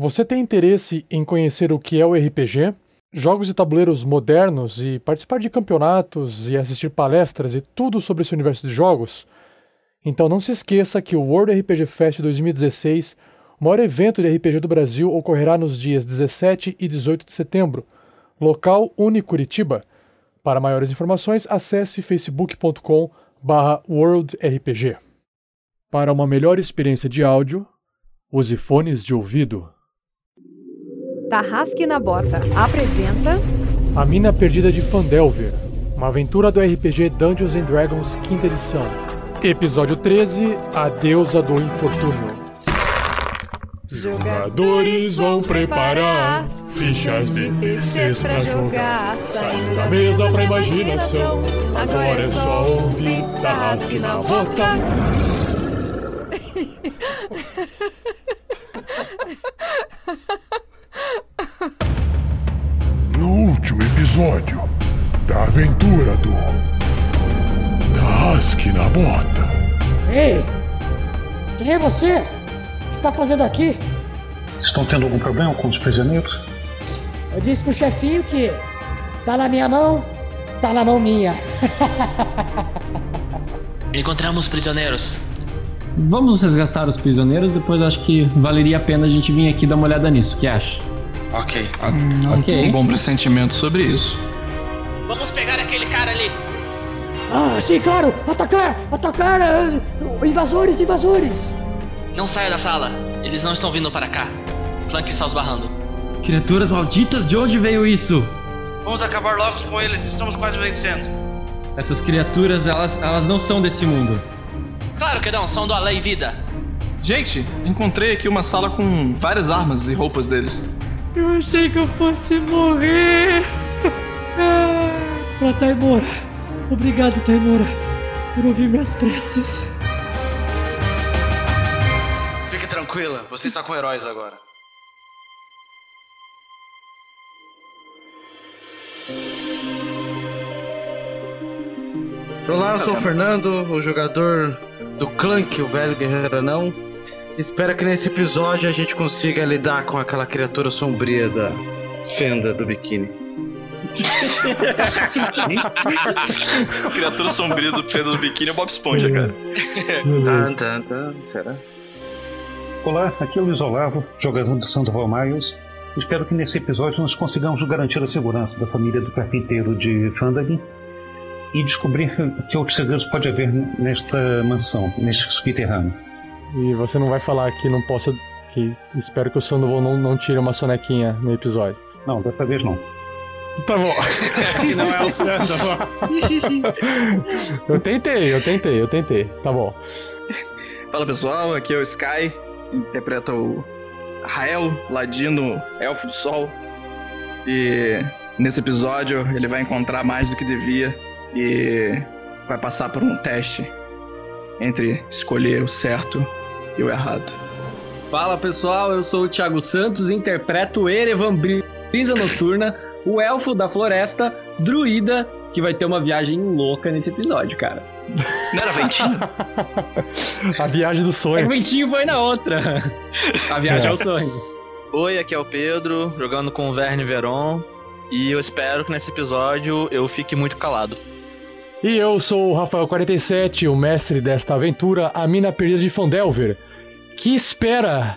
Você tem interesse em conhecer o que é o RPG? Jogos de tabuleiros modernos e participar de campeonatos e assistir palestras e tudo sobre esse universo de jogos? Então não se esqueça que o World RPG Fest 2016, o maior evento de RPG do Brasil, ocorrerá nos dias 17 e 18 de setembro. Local Unicuritiba. Para maiores informações, acesse facebook.com worldrpg. Para uma melhor experiência de áudio, use fones de ouvido. Tarrasque na Bota apresenta A Mina Perdida de Fandelver, uma aventura do RPG Dungeons and Dragons quinta edição. Episódio 13, A Deusa do Infortúnio. Jogadores vão preparar fichas de terceiros pra jogar. Saindo da mesa pra imaginação. Agora é só ouvir Tarrasque na Bota. No último episódio da aventura do Tarrasque na Bota. Ei! Quem é você? O que está fazendo aqui? Estão tendo algum problema com os prisioneiros? Eu disse pro chefinho que tá na minha mão, tá na mão minha. Encontramos prisioneiros. Vamos resgatar os prisioneiros, depois acho que valeria a pena a gente vir aqui dar uma olhada nisso. O que acha? Ok. Hum, ok. Um bom pressentimento sobre isso. Vamos pegar aquele cara ali. Ah, sim, claro! Atacar! Atacar! ah, invasores, invasores! Não saia da sala. Eles não estão vindo para cá. Flank está os barrando. Criaturas malditas, de onde veio isso? Vamos acabar logo com eles, estamos quase vencendo. Essas criaturas, elas, elas não são desse mundo. Claro que não, são do além vida. Gente, encontrei aqui uma sala com várias armas e roupas deles. Eu achei que eu fosse morrer! Ah, pra Taimora. Obrigado, Taimora, por ouvir minhas preces. Fique tranquila, você está com heróis agora. Olá, eu sou o Fernando, o jogador do Clank, o velho guerreiro anão. Espero que nesse episódio a gente consiga lidar com aquela criatura sombria da fenda do biquíni. Criatura sombria do Pedro do Biquíni é Bob Esponja, cara. Tan, tan, tan, será? Olá, aqui é o Luiz Olavo, jogador do Sandoval Miles. Espero que nesse episódio nós consigamos garantir a segurança da família do carpinteiro de Fandagin e descobrir que outros segredos pode haver nesta mansão, neste subterrâneo. E você não vai falar que não possa. que espero que o Sandoval não, não tire uma sonequinha no episódio. Não, dessa vez não. Tá bom. que não é o Sandoval. eu tentei, eu tentei, eu tentei. Tá bom. Fala pessoal, aqui é o Sky, interpreta o Rael, ladino, elfo do sol. E nesse episódio ele vai encontrar mais do que devia e vai passar por um teste entre escolher o certo e o errado. Fala pessoal, eu sou o Thiago Santos, interpreto o Erevan Brisa Noturna, o elfo da floresta, druida, que vai ter uma viagem louca nesse episódio, cara. Não era ventinho? A viagem do O sonho. ventinho foi na outra. A viagem É. ao sonho. Oi, aqui é o Pedro, jogando com o Verne Veron. E eu espero que nesse episódio eu fique muito calado. E eu sou o Rafael47, o mestre desta aventura, a mina perdida de Fandelver, que espera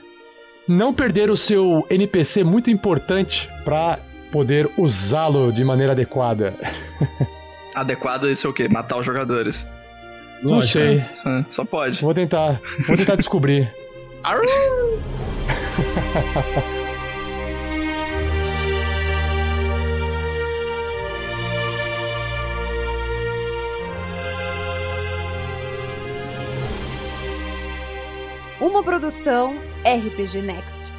não perder o seu NPC muito importante para poder usá-lo de maneira adequada. Adequado isso é o quê? Matar os jogadores. Não Lógico, sei. Só- Só pode. Vou tentar, vou tentar descobrir. uma produção RPG Next.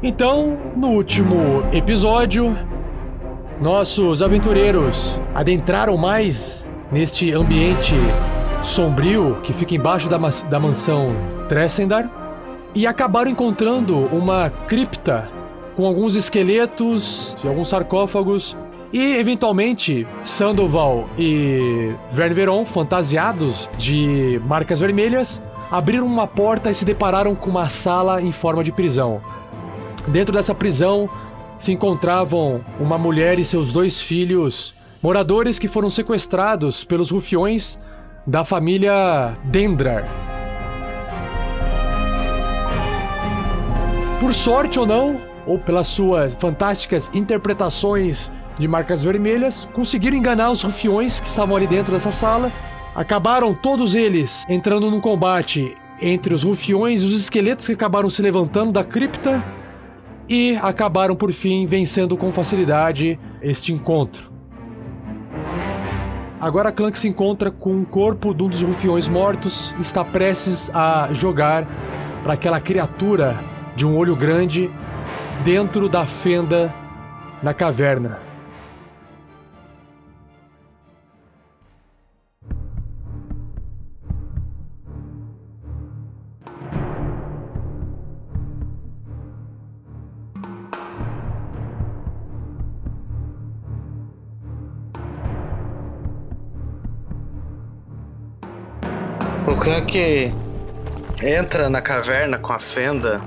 Então, no último episódio, nossos aventureiros adentraram mais neste ambiente sombrio que fica embaixo da, da mansão Tressendar e acabaram encontrando uma cripta com alguns esqueletos e alguns sarcófagos E, eventualmente, Sandoval e Verne Veron, fantasiados de marcas vermelhas, abriram uma porta e se depararam com uma sala em forma de prisão. Dentro dessa prisão se encontravam uma mulher e seus dois filhos, moradores que foram sequestrados pelos rufiões da família Dendrar. Por sorte ou não, ou pelas suas fantásticas interpretações de marcas vermelhas, conseguiram enganar os rufiões que estavam ali dentro dessa sala. Acabaram todos eles entrando num combate entre os rufiões e os esqueletos que acabaram se levantando da cripta e acabaram por fim vencendo com facilidade este encontro. Agora Clank se encontra com o corpo de um dos rufiões mortos e está prestes a jogar para aquela criatura de um olho grande dentro da fenda na caverna. O Clank entra na caverna com a fenda,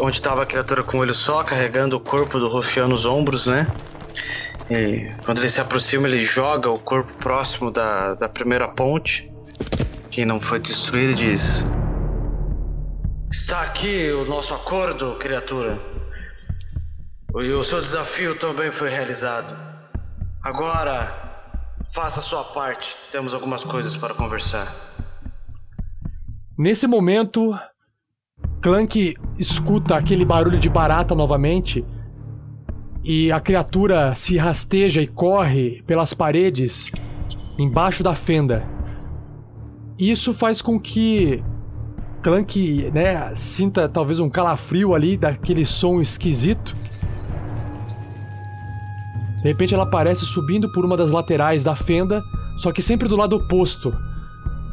onde estava a criatura com o olho só, carregando o corpo do Rufião nos ombros, né? E quando ele se aproxima, ele joga o corpo próximo da, da primeira ponte, que não foi destruída, e diz: Está aqui o nosso acordo, criatura. E o seu desafio também foi realizado. Agora, faça a sua parte. Temos algumas coisas para conversar. Nesse momento, Clank escuta aquele barulho de barata novamente e a criatura se rasteja e corre pelas paredes embaixo da fenda. Isso faz com que Clank, né, sinta talvez um calafrio ali daquele som esquisito. De repente ela aparece subindo por uma das laterais da fenda, só que sempre do lado oposto,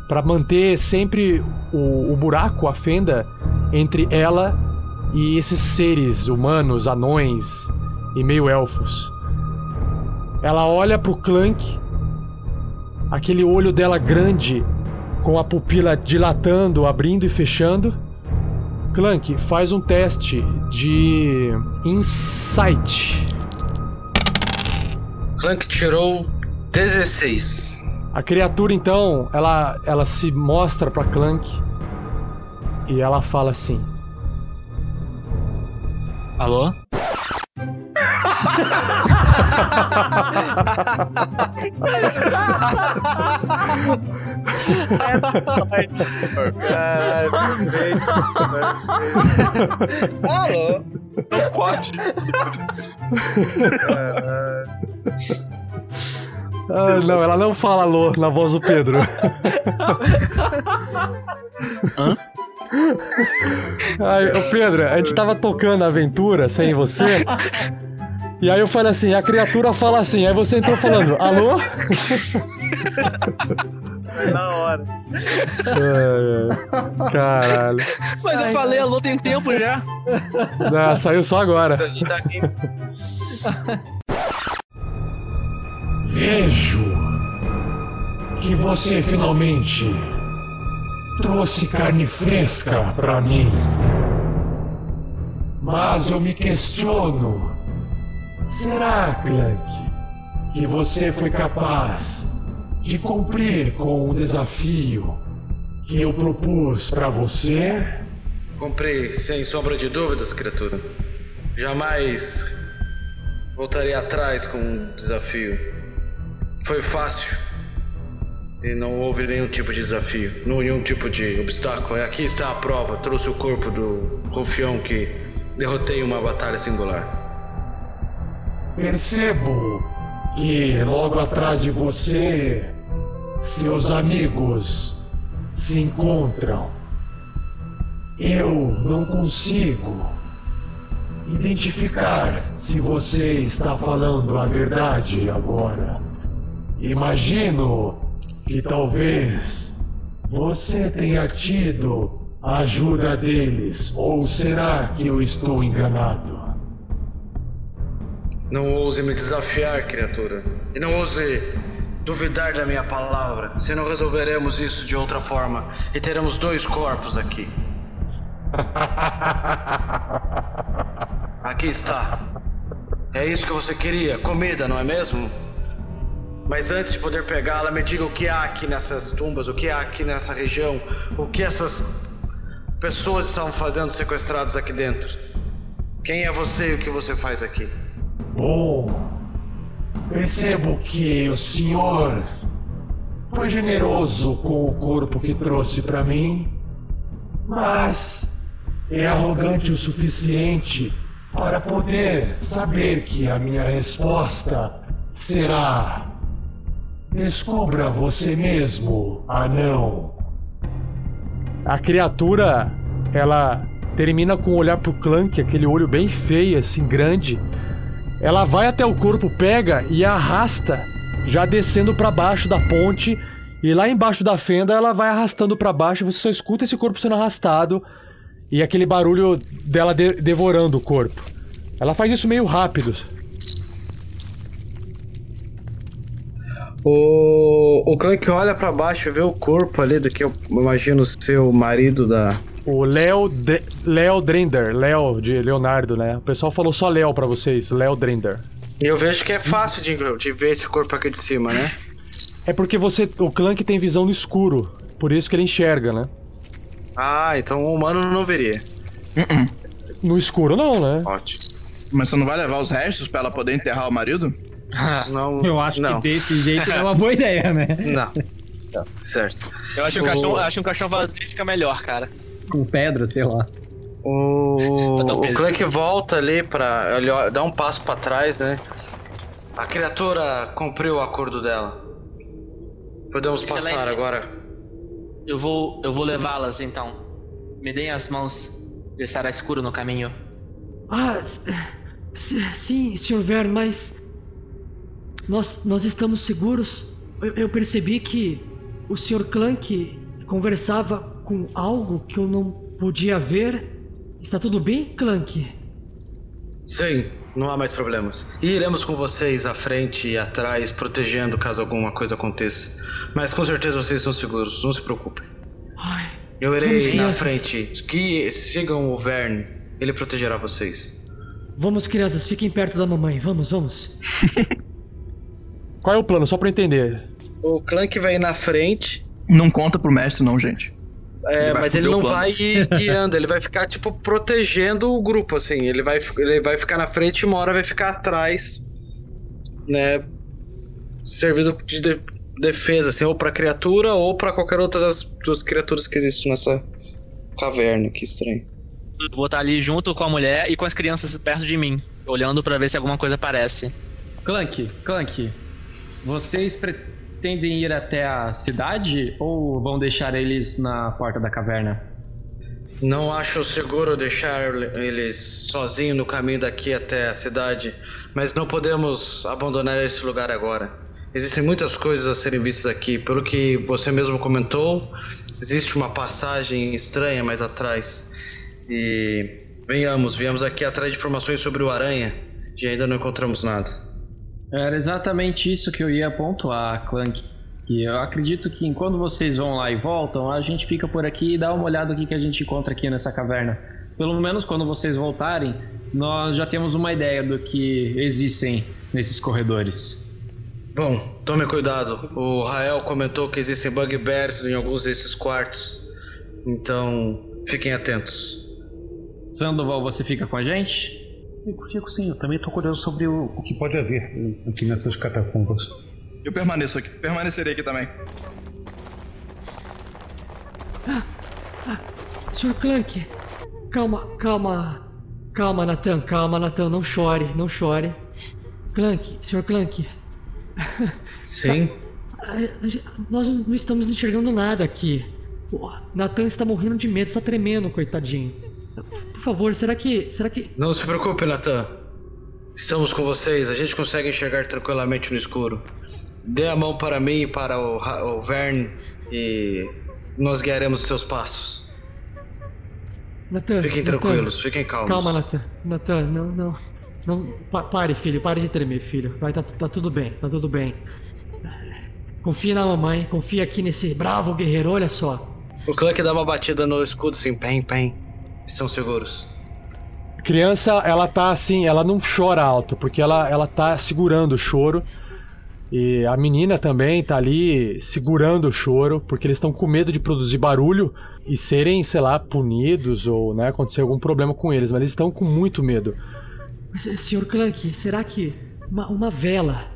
para manter sempre o, o buraco, a fenda entre ela e esses seres humanos, anões e meio elfos. Ela olha pro Clank, aquele olho dela grande, com a pupila dilatando, abrindo e fechando. Clank, faz um teste de Insight. Clank tirou 16. A criatura então, ela, ela se mostra pra Clank e ela fala assim: Alô? Caralho, perfeito. Alô? Não corte. Ah, não, ela não fala alô na voz do Pedro. Hã? Ai, Pedro, a gente tava tocando a aventura sem você. E aí eu falei assim, a criatura fala assim, aí você entrou falando, alô? Na hora. Ai, ai, caralho. Mas eu falei alô tem tempo já. Não, saiu só agora. Vejo que você finalmente trouxe carne fresca para mim. Mas eu me questiono: será, Clank, que você foi capaz de cumprir com o desafio que eu propus para você? Comprei sem sombra de dúvidas, criatura. Jamais voltarei atrás com um desafio. Foi fácil. E não houve nenhum tipo de desafio, nenhum tipo de obstáculo. Aqui está a prova. Trouxe o corpo do rufião que derrotei uma batalha singular. Percebo que logo atrás de você, seus amigos se encontram. Eu não consigo identificar se você está falando a verdade agora. Imagino que talvez você tenha tido a ajuda deles, ou será que eu estou enganado? Não ouse me desafiar, criatura. E não ouse duvidar da minha palavra, senão resolveremos isso de outra forma e teremos dois corpos aqui. Aqui está. É isso que você queria, comida, não é mesmo? Mas antes de poder pegá-la, me diga o que há aqui nessas tumbas, o que há aqui nessa região, o que essas pessoas estão fazendo sequestradas aqui dentro. Quem é você e o que você faz aqui? Bom, percebo que o senhor foi generoso com o corpo que trouxe para mim, mas é arrogante o suficiente para poder saber que a minha resposta será: Descubra você mesmo, anão. A criatura, ela termina com um olhar pro Clank, aquele olho bem feio, assim, grande. Ela vai até o corpo, pega e arrasta, já descendo para baixo da ponte. E lá embaixo da fenda ela vai arrastando para baixo. Você só escuta esse corpo sendo arrastado e aquele barulho dela de devorando o corpo. Ela faz isso meio rápido. O, o Clank olha para baixo e vê o corpo ali do que eu imagino ser o marido da. O Léo De Léo Drender, Léo de Leonardo, né? O pessoal falou só Léo para vocês, Léo Drender. E eu vejo que é fácil de, de ver esse corpo aqui de cima, né? É porque você, o Clank tem visão no escuro, por isso que ele enxerga, né? Ah, então o humano não veria. No escuro não, né? Ótimo. Mas você não vai levar os restos pra ela poder enterrar o marido? Não. Eu acho não. que desse jeito é uma boa ideia, né? Não. Tá, certo. Eu acho que um O- caixão, acho que um caixão vazio fica melhor, cara. Com pedra, sei lá. O, um o. Clank volta ali pra. Ele dá um passo pra trás, né? A criatura cumpriu o acordo dela. Podemos Excelente. passar agora. Eu vou, eu vou levá-las então. Me deem as mãos. Estará escuro no caminho. Ah, sim, Sr. Vern, mas. Nós, nós estamos seguros. Eu, eu percebi que o Sr. Clank conversava com algo que eu não podia ver. Está tudo bem, Clank? Sim, não há mais problemas. E iremos com vocês à frente e atrás, protegendo caso alguma coisa aconteça. Mas com certeza vocês estão seguros, não se preocupem. Ai, Eu irei na crianças. frente. Que sigam o Vern, ele protegerá vocês. vamos, crianças, fiquem perto da mamãe. Vamos, vamos. Qual é o plano? Só pra eu entender. O Clank vai ir na frente, Não conta pro mestre, não, gente. É, Ele mas ele não vai ir guiando, ele vai ficar, tipo, protegendo o grupo, assim. Ele vai, ele vai ficar na frente e uma hora vai ficar atrás, né? Servindo de, de- defesa, assim, ou pra criatura ou pra qualquer outra das duas criaturas que existem nessa caverna. Que estranho. Eu vou estar ali junto com a mulher e com as crianças perto de mim, olhando pra ver se alguma coisa aparece. Clank, Clank, vocês pretendem ir até a cidade ou vão deixar eles na porta da caverna? Não acho seguro deixar eles sozinhos no caminho daqui até a cidade, mas não podemos abandonar esse lugar agora. Existem muitas coisas a serem vistas aqui. Pelo que você mesmo comentou, existe uma passagem estranha mais atrás. E venhamos, viemos aqui atrás de informações sobre o aranha e ainda não encontramos nada. Era exatamente isso que eu ia pontuar, Clank. E eu acredito que enquanto vocês vão lá e voltam, a gente fica por aqui e dá uma olhada no que, que a gente encontra aqui nessa caverna. Pelo menos quando vocês voltarem, nós já temos uma ideia do que existem nesses corredores. Bom, tome cuidado. O Rael comentou que existem bugbears em alguns desses quartos. Então, fiquem atentos. Sandoval, você fica com a gente? Fico, fico sim, eu também tô curioso sobre o, o que pode haver aqui nessas catacumbas. Eu permaneço aqui, permanecerei aqui também. Sr. Clank, calma, calma. Calma, Nathan, calma, Nathan, não chore, não chore. Clank, Sr. Clank. Sim. Nós não estamos enxergando nada aqui. Nathan está morrendo de medo, está tremendo, coitadinho. Por favor, será que. Será que. Não se preocupe, Nathan. Estamos com vocês, a gente consegue enxergar tranquilamente no escuro. Dê a mão para mim e para o, o Vern e nós guiaremos seus passos. Nathan. Fiquem Nathan, tranquilos, fiquem calmos. Calma, Nathan. Nathan, não, não. Não, pa- pare, filho, pare de tremer, filho. Vai, tá, tá tudo bem, tá tudo bem. Confia na mamãe, confia aqui nesse bravo guerreiro, olha só. O Clank dá uma batida no escudo assim, pem, pem. Estão seguros. Criança, ela tá assim, ela não chora alto, porque ela, ela tá segurando o choro. E a menina também tá ali segurando o choro, porque eles estão com medo de produzir barulho e serem, sei lá, punidos ou né, acontecer algum problema com eles, mas eles estão com muito medo. Mas, eh, Senhor Clank, será que uma, uma vela,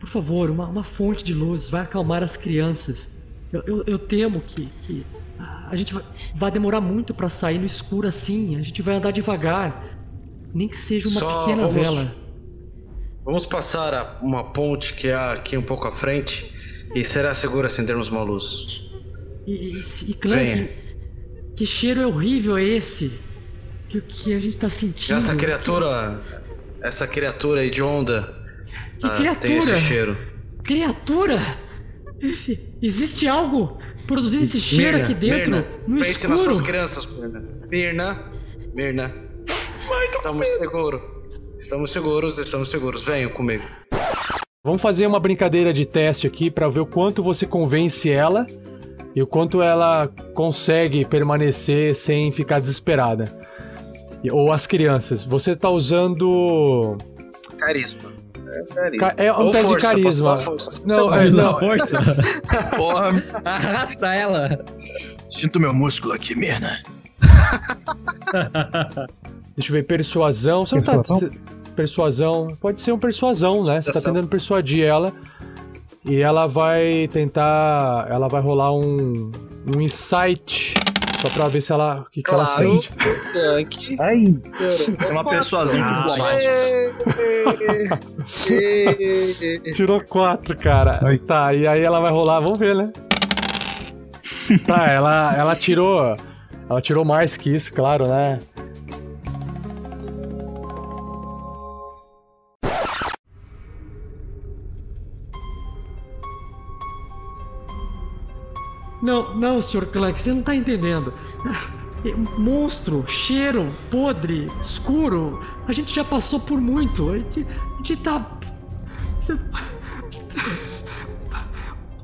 por favor, uma, uma fonte de luz vai acalmar as crianças? Eu, eu, eu temo que, que a gente vai, demorar muito pra sair no escuro assim. A gente vai andar devagar. Nem que seja uma Só pequena vamos- vela. Vamos passar a- uma ponte que há aqui um pouco à frente e será seguro acendermos uma luz. E, e, e Clank, Venha. que cheiro horrível é esse? Que, que a gente tá sentindo? Essa criatura. Essa criatura hedionda. Que ah, criatura? Tem esse cheiro. Criatura! Existe algo produzindo esse cheiro Mirna, aqui dentro, Mirna, no pense nas escuro. suas crianças, Mirna. Mirna, Mirna. Estamos seguros. Estamos seguros, estamos seguros. Venham comigo. Vamos fazer uma brincadeira de teste aqui pra ver o quanto você convence ela e o quanto ela consegue permanecer sem ficar desesperada. Ou as crianças. Você tá usando. Carisma. É, carisma. É um Ou teste de força, carisma. usar força. Não, é, não. Força. Porra, Arrasta ela. sinto meu músculo aqui, Mirna. Deixa eu ver, persuasão. Você não Persuasão? tá. Persuasão. Pode ser um persuasão, né? Você tá tentando persuadir ela. E ela vai tentar. Ela vai rolar um. Um insight. Só pra ver se ela. O que, que ela Claro. sente. Clank. Ai, É uma persuasão de Ah. Tirou quatro, cara. Ai. Tá, e aí ela vai rolar, vamos ver, né? tá, ela, ela tirou. Ela tirou mais que isso, claro, né? Não, não, Sr. Clank, você não tá entendendo. É, Monstro, cheiro, podre, escuro. A gente já passou por muito. A gente, a gente tá.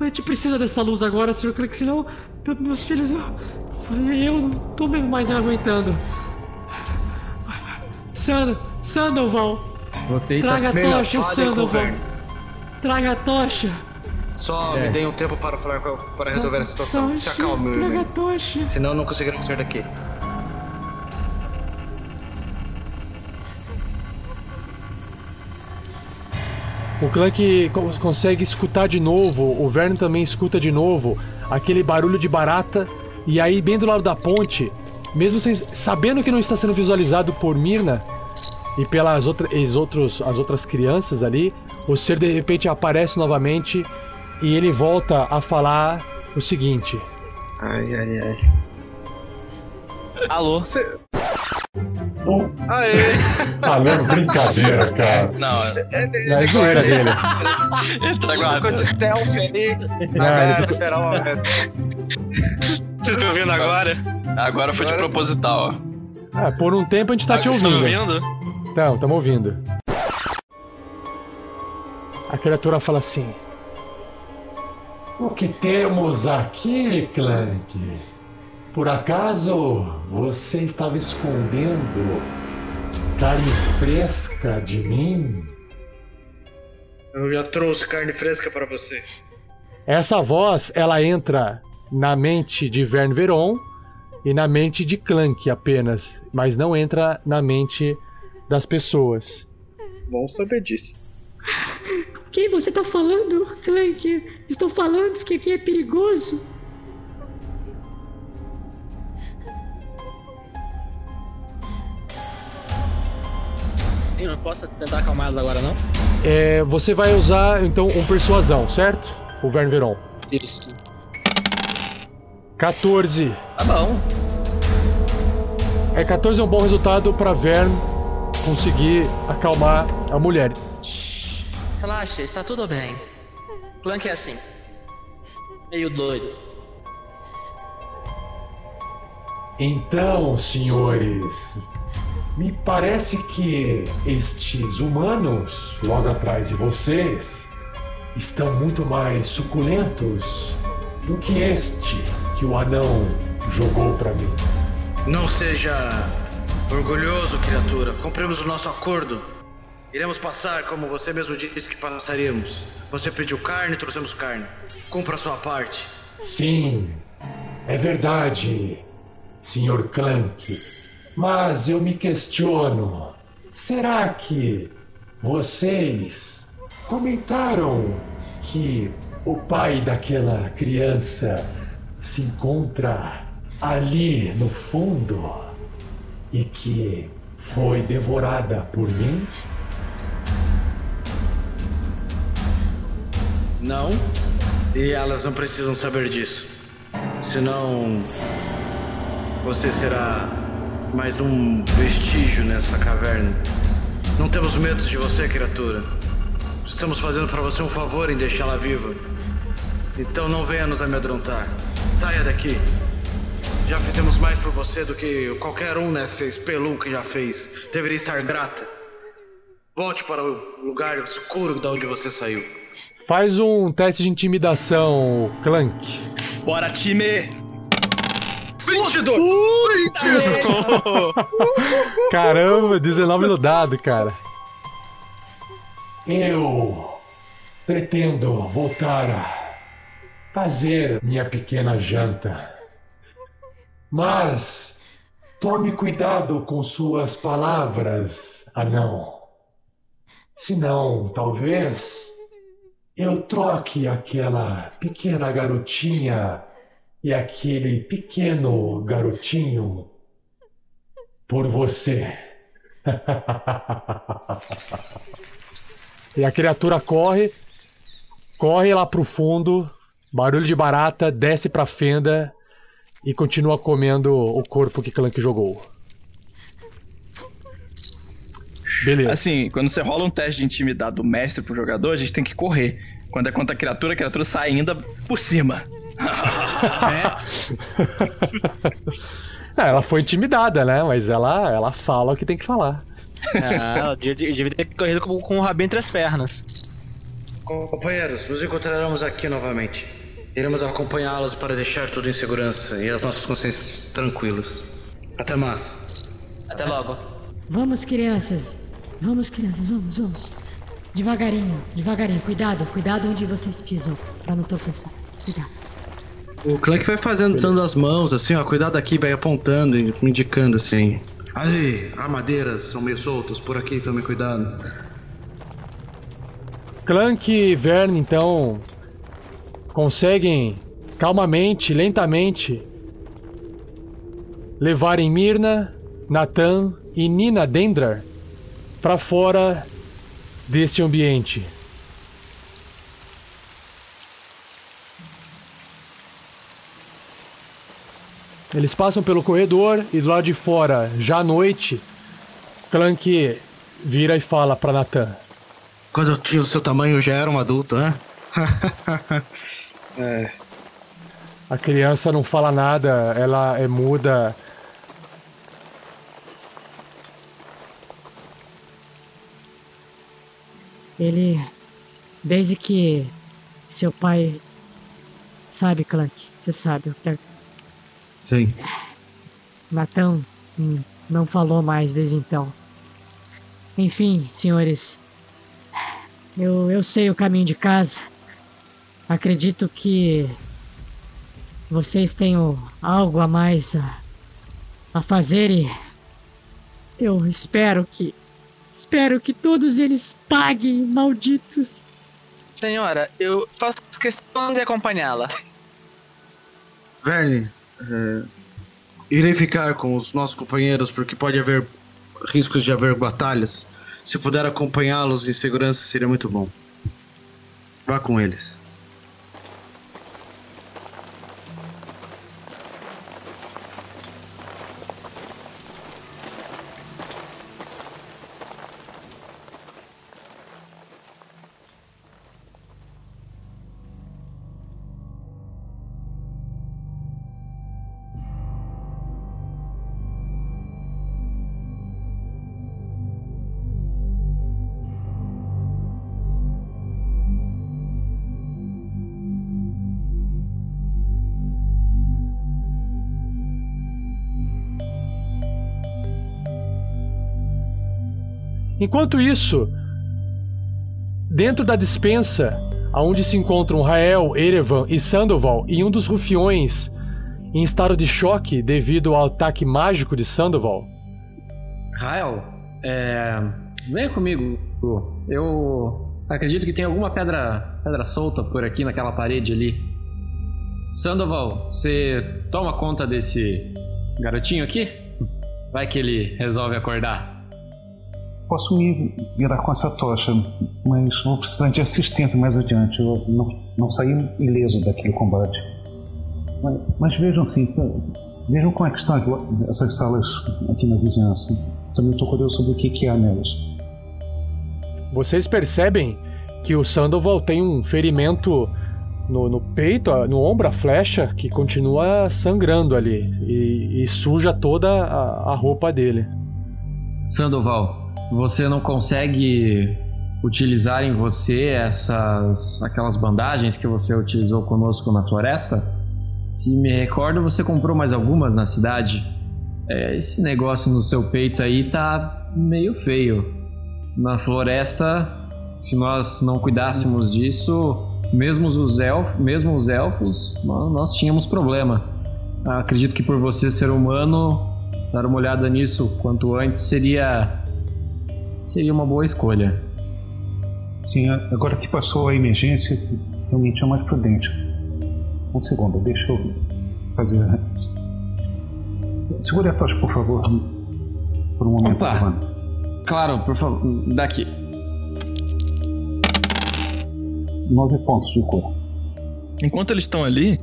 A gente precisa dessa luz agora, Sr. Clank, senão meu- meus filhos. Eu, eu não tô mesmo mais aguentando. Sand- Sandoval, Você está traga a tocha, Sandoval. Traga a tocha. Só É. me deem um tempo para falar para resolver a situação. Se acalme, meu irmão. Senão não conseguiremos sair daqui. O Clank co- consegue escutar de novo, o Verne também escuta de novo aquele barulho de barata. E aí, bem do lado da ponte, mesmo sem, sabendo que não está sendo visualizado por Mirna e pelas outra, os outros, as outras crianças ali, o ser de repente aparece novamente e ele volta a falar o seguinte: Ai, ai, ai. Alô? Aê! Falando brincadeira, cara. Não, É zoeira dele. ele tá Ficou guardado. de stealth ali. Não, Agora será uma merda. Vocês estão vendo agora? Agora foi de proposital, ó. Ah, por um tempo a gente tá te Vocês tão ouvindo. ouvindo? Então, estamos ouvindo. A criatura fala assim: O que temos aqui, Clank? Por acaso você estava escondendo carne fresca de mim? Eu já trouxe carne fresca para você. Essa voz, ela entra na mente de Verne Veron e na mente de Clank apenas, mas não entra na mente das pessoas. Bom saber disso. Quem você tá falando, Clank? Estou falando que aqui é perigoso. Eu não posso tentar acalmar elas agora, não? É, você vai usar então um persuasão, certo? O Verne Veron. Isso. 14. Tá bom. É 14 é um bom resultado para Verne conseguir acalmar a mulher. Relaxa, está tudo bem. Clank é assim. Meio doido. Então, senhores, Me parece que estes humanos, logo atrás de vocês, estão muito mais suculentos do que este que o anão jogou para mim. Não seja orgulhoso, criatura. Cumprimos o nosso acordo. Iremos passar como você mesmo disse que passaríamos. Você pediu carne, trouxemos carne. Cumpra a sua parte. Sim, é verdade, Sr. Clank. Mas eu me questiono: será que vocês comentaram que o pai daquela criança se encontra ali no fundo e que foi devorada por mim? Não. E elas não precisam saber disso. Senão. Você será mais um vestígio nessa caverna. Não temos medo de você, criatura. Estamos fazendo para você um favor em deixá-la viva. Então não venha nos amedrontar. Saia daqui. Já fizemos mais por você do que qualquer um nessa espelunca já fez. Deveria estar grata. Volte para o lugar escuro de onde você saiu. Faz um teste de intimidação, Clank. Bora, time! 22! Caramba, 19 no dado, cara. Eu pretendo voltar a fazer minha pequena janta. Mas tome cuidado com suas palavras, anão. Senão, talvez eu troque aquela pequena garotinha e aquele pequeno garotinho por você. E a criatura corre, corre lá pro fundo, barulho de barata, desce pra fenda e continua comendo o corpo que Clank jogou. Beleza. Assim, quando você rola um teste de intimidade do mestre pro jogador, a gente tem que correr. Quando é contra a criatura, a criatura sai ainda por cima. É, ela foi intimidada, né? Mas ela, ela fala o que tem que falar. Ah, ela devia, devia ter corrido com, com o rabinho entre as pernas. Companheiros, nos encontraremos aqui novamente. Iremos acompanhá-los para deixar tudo em segurança e as nossas consciências tranquilas. Até mais. Até logo. Vamos, crianças. Vamos, crianças, vamos, vamos. Devagarinho, devagarinho. Cuidado, cuidado onde vocês pisam. Pra não tropeçar. Cuidado. O Clank vai fazendo, dando as mãos, assim, ó. Cuidado aqui, vai apontando e me indicando, assim. Aí, há madeiras são meio soltas por aqui, tome cuidado. Clank e Verne, então, conseguem calmamente, lentamente, levarem Mirna, Nathan e Nina Dendrar para fora deste ambiente. Eles passam pelo corredor e do lado de fora, já à noite, Clank vira e fala para Nathan. Quando eu tinha o seu tamanho, eu já era um adulto, né? é. A criança não fala nada, ela é muda. Ele. Desde que seu pai. Sabe, Clank? Você sabe o que é. Sim. Natão hum, não falou mais desde então. Enfim, senhores. Eu, eu sei o caminho de casa. Acredito que vocês tenham algo a mais a, a fazer e eu espero que espero que todos eles paguem, malditos. Senhora, eu faço questão de acompanhá-la. Verne, é, irei ficar com os nossos companheiros porque pode haver riscos de haver batalhas. Se puder acompanhá-los em segurança seria muito bom. Vá com eles. Enquanto isso, dentro da dispensa, onde se encontram Rael, Erevan e Sandoval e um dos rufiões em estado de choque devido ao ataque mágico de Sandoval. Rael, é... comigo. Eu acredito que tem alguma pedra, pedra solta por aqui naquela parede ali. Sandoval, você toma conta desse garotinho aqui? Vai que ele resolve acordar. Posso me virar com essa tocha, mas vou precisar de assistência mais adiante. Eu não, não saí ileso daquele combate. Mas, mas vejam assim, vejam como é que estão essas salas aqui na vizinhança. Também estou curioso sobre o que, que há nelas. Vocês percebem que o Sandoval tem um ferimento no, no, peito, no ombro, a flecha, que continua sangrando ali e, e suja toda a, a, roupa dele. Sandoval, você não consegue utilizar em você essas aquelas bandagens que você utilizou conosco na floresta? Se me recordo, você comprou mais algumas na cidade. É, esse negócio no seu peito aí tá meio feio. Na floresta, se nós não cuidássemos disso, mesmo os elfos, mesmo os elfos nós, nós tínhamos problema. Acredito que por você ser humano, dar uma olhada nisso quanto antes seria seria uma boa escolha. Sim, agora que passou a emergência, realmente é mais prudente. Um segundo, deixa eu fazer. Segure a tocha, por favor, por um momento. Opa! Claro, por favor, daqui. Nove pontos de cor. Enquanto eles estão ali,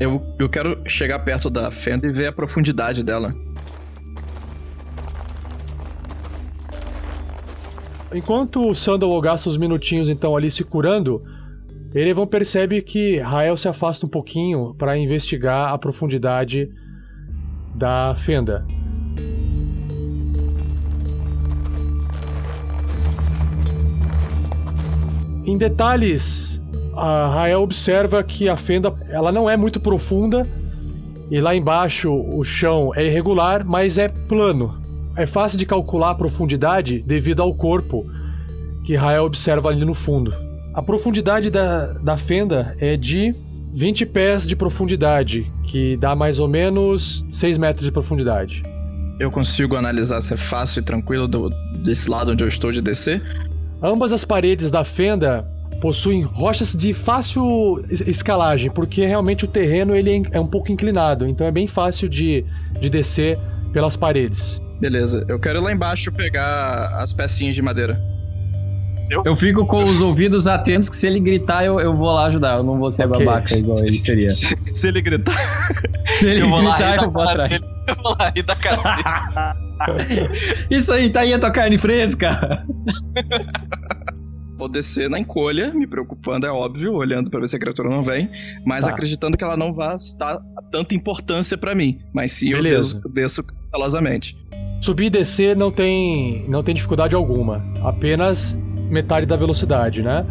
eu, eu quero chegar perto da fenda e ver a profundidade dela. Enquanto o Sandal gasta os minutinhos então ali se curando, Erevan percebe que Rael se afasta um pouquinho para investigar a profundidade da fenda. Em detalhes, a Rael observa que a fenda ela não é muito profunda e lá embaixo o chão é irregular, mas é plano. É fácil de calcular a profundidade devido ao corpo que Rael observa ali no fundo. A profundidade da, da fenda é de 20 pés de profundidade, que dá mais ou menos 6 metros de profundidade. Eu consigo analisar se é fácil e tranquilo do, desse lado onde eu estou de descer? Ambas as paredes da fenda possuem rochas de fácil escalagem, porque realmente o terreno ele é um pouco inclinado, então é bem fácil de, de descer pelas paredes. Beleza, eu quero ir lá embaixo pegar as pecinhas de madeira. Eu fico com os ouvidos atentos que se ele gritar, eu, eu vou lá ajudar. Eu não vou ser okay. babaca igual ele seria. se ele gritar. Se ele eu vou gritar, eu vou atrás. Eu vou lá e dar cara Isso aí, tá aí a tua carne fresca. Vou descer na encolha, me preocupando, é óbvio, olhando para ver se a criatura não vem, mas tá. acreditando que ela não vai dar tanta importância para mim. Mas sim, Beleza. eu desço, desço cautelosamente. Subir e descer não tem, não tem dificuldade alguma. Apenas metade da velocidade, né?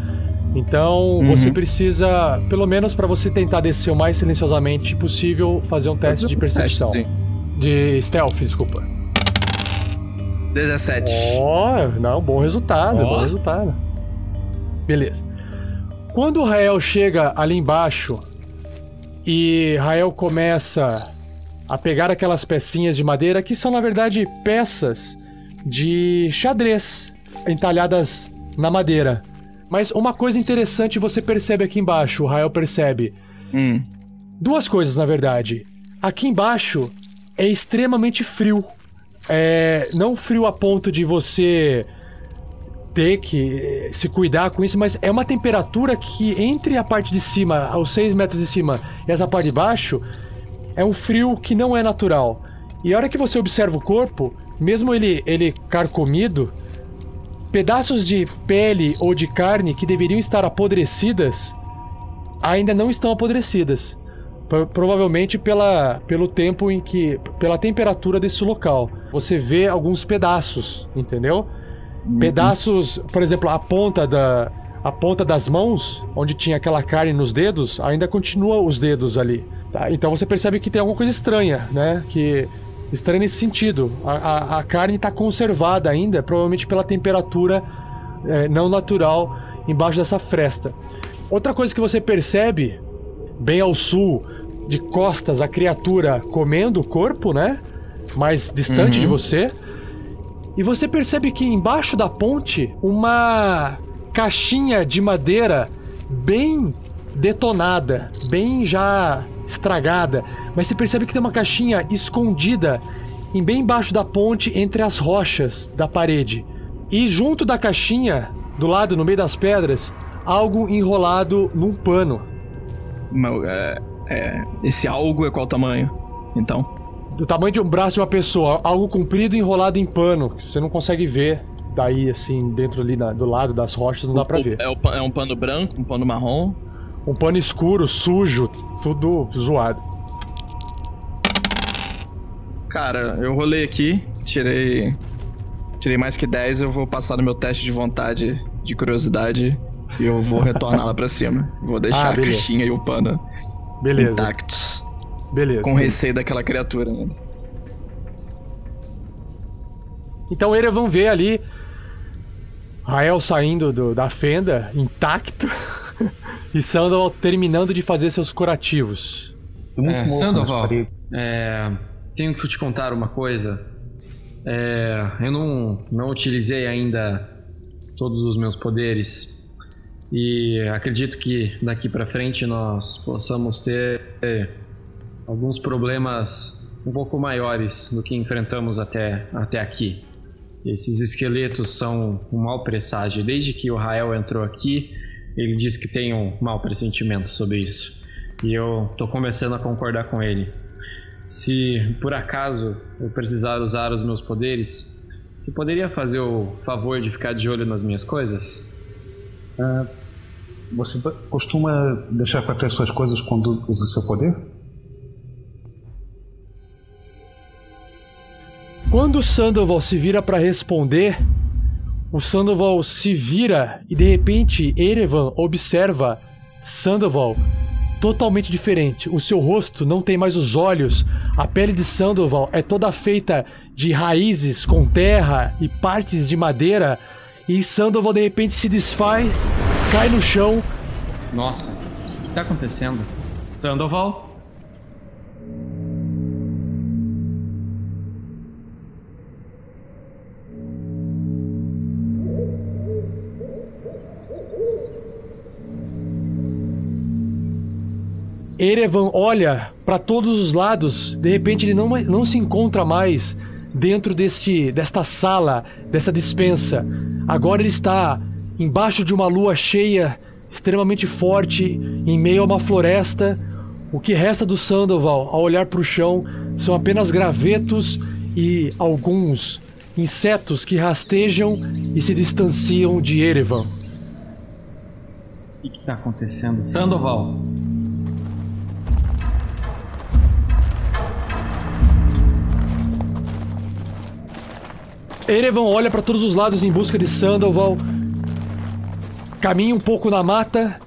Então uhum. você precisa, pelo menos para você tentar descer o mais silenciosamente possível, fazer um teste de percepção. Teste, de stealth, desculpa. 17. Ó, oh, não, bom resultado, oh. bom resultado. Beleza. Quando o Rael chega ali embaixo e Rael começa a pegar aquelas pecinhas de madeira que são na verdade peças de xadrez entalhadas na madeira. Mas uma coisa interessante você percebe aqui embaixo, o Rael percebe. Hum. Duas coisas, na verdade. Aqui embaixo é extremamente frio. É, não frio a ponto de você ter que se cuidar com isso, mas é uma temperatura que entre a parte de cima, aos 6 metros de cima, e essa parte de baixo, é um frio que não é natural. E a hora que você observa o corpo, mesmo ele, ele carcomido, Pedaços de pele ou de carne que deveriam estar apodrecidas ainda não estão apodrecidas. provavelmente pela, pelo tempo em que. pela temperatura desse local. Você vê alguns pedaços, entendeu? Uhum. Pedaços, por exemplo, a ponta da. A ponta das mãos, onde tinha aquela carne nos dedos, ainda continua os dedos ali. Tá? Então você percebe que tem alguma coisa estranha, né? Que estaria nesse sentido. A, a, a carne está conservada ainda, provavelmente pela temperatura é, não natural embaixo dessa fresta. Outra coisa que você percebe, bem ao sul, de costas, a criatura comendo o corpo, né? Mais distante Uhum. de você. E você percebe que embaixo da ponte, uma caixinha de madeira bem detonada, bem já estragada. Mas você percebe que tem uma caixinha escondida em bem embaixo da ponte entre as rochas da parede. E junto da caixinha, do lado, no meio das pedras, algo enrolado num pano. Mas, é, é, esse algo é qual tamanho? Então. Do tamanho de um braço de uma pessoa, algo comprido enrolado em pano. que Você não consegue ver daí, assim, dentro ali na- do lado das rochas, não dá pra O- ver. É, o é um pano branco, um pano marrom. Um pano escuro, sujo, tudo zoado. Cara, eu rolei aqui, tirei. Tirei mais que 10, eu vou passar no meu teste de vontade de curiosidade e eu vou retornar lá pra cima. Vou deixar Ah, a caixinha e o pano Beleza. intactos. Beleza. Com receio daquela criatura, né? Então eles vão ver ali Rael saindo do- da fenda, intacto, e Sandoval terminando de fazer seus curativos. É, Sandoval, é, tenho que te contar uma coisa. É, eu não, não utilizei ainda todos os meus poderes e acredito que daqui pra frente nós possamos ter alguns problemas um pouco maiores do que enfrentamos até, até aqui. Esses esqueletos são um mau presságio. Desde que o Rael entrou aqui, ele disse que tem um mau pressentimento sobre isso. E eu tô começando a concordar com ele. Se por acaso eu precisar usar os meus poderes, você poderia fazer o favor de ficar de olho nas minhas coisas? Ah, você costuma deixar para trás suas coisas quando usa seu poder? Quando o Sandoval se vira para responder, o Sandoval se vira e de repente Erevan observa Sandoval totalmente diferente. O seu rosto não tem mais os olhos, a pele de Sandoval é toda feita de raízes com terra e partes de madeira, e Sandoval de repente se desfaz, cai no chão. Nossa, o que tá acontecendo? Sandoval? Erevan olha para todos os lados, de repente ele não, não se encontra mais dentro deste, desta sala, dessa dispensa. Agora ele está embaixo de uma lua cheia, extremamente forte, em meio a uma floresta. O que resta do Sandoval, ao olhar para o chão, são apenas gravetos e alguns insetos que rastejam e se distanciam de Erevan. O que, que tá acontecendo? Sandoval! Erevan olha para todos os lados em busca de Sandoval. Caminha um pouco na mata.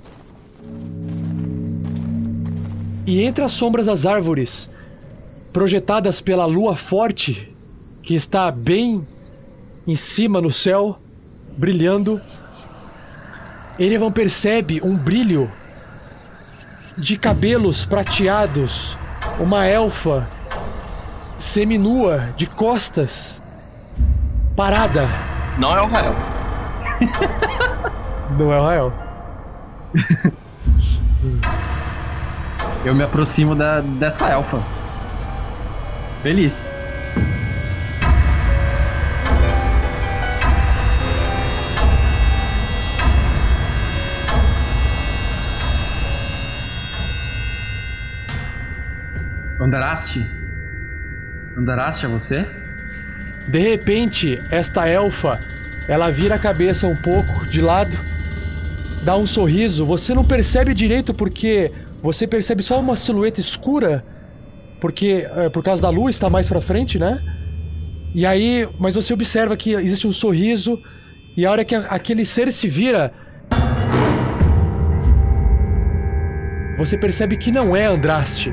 E entre as sombras das árvores, projetadas pela lua forte, que está bem em cima no céu, brilhando, Erevan percebe um brilho de cabelos prateados, uma elfa seminua de costas parada. Não é o Rael. Não é o Rael. Eu me aproximo da, dessa elfa. Feliz. Andaraste? Andaraste é você? De repente, esta elfa, ela vira a cabeça um pouco de lado, dá um sorriso. Você não percebe direito porque você percebe só uma silhueta escura, porque é, por causa da lua está mais para frente, né? E aí, mas você observa que existe um sorriso e a hora que aquele ser se vira, você percebe que não é Andraste.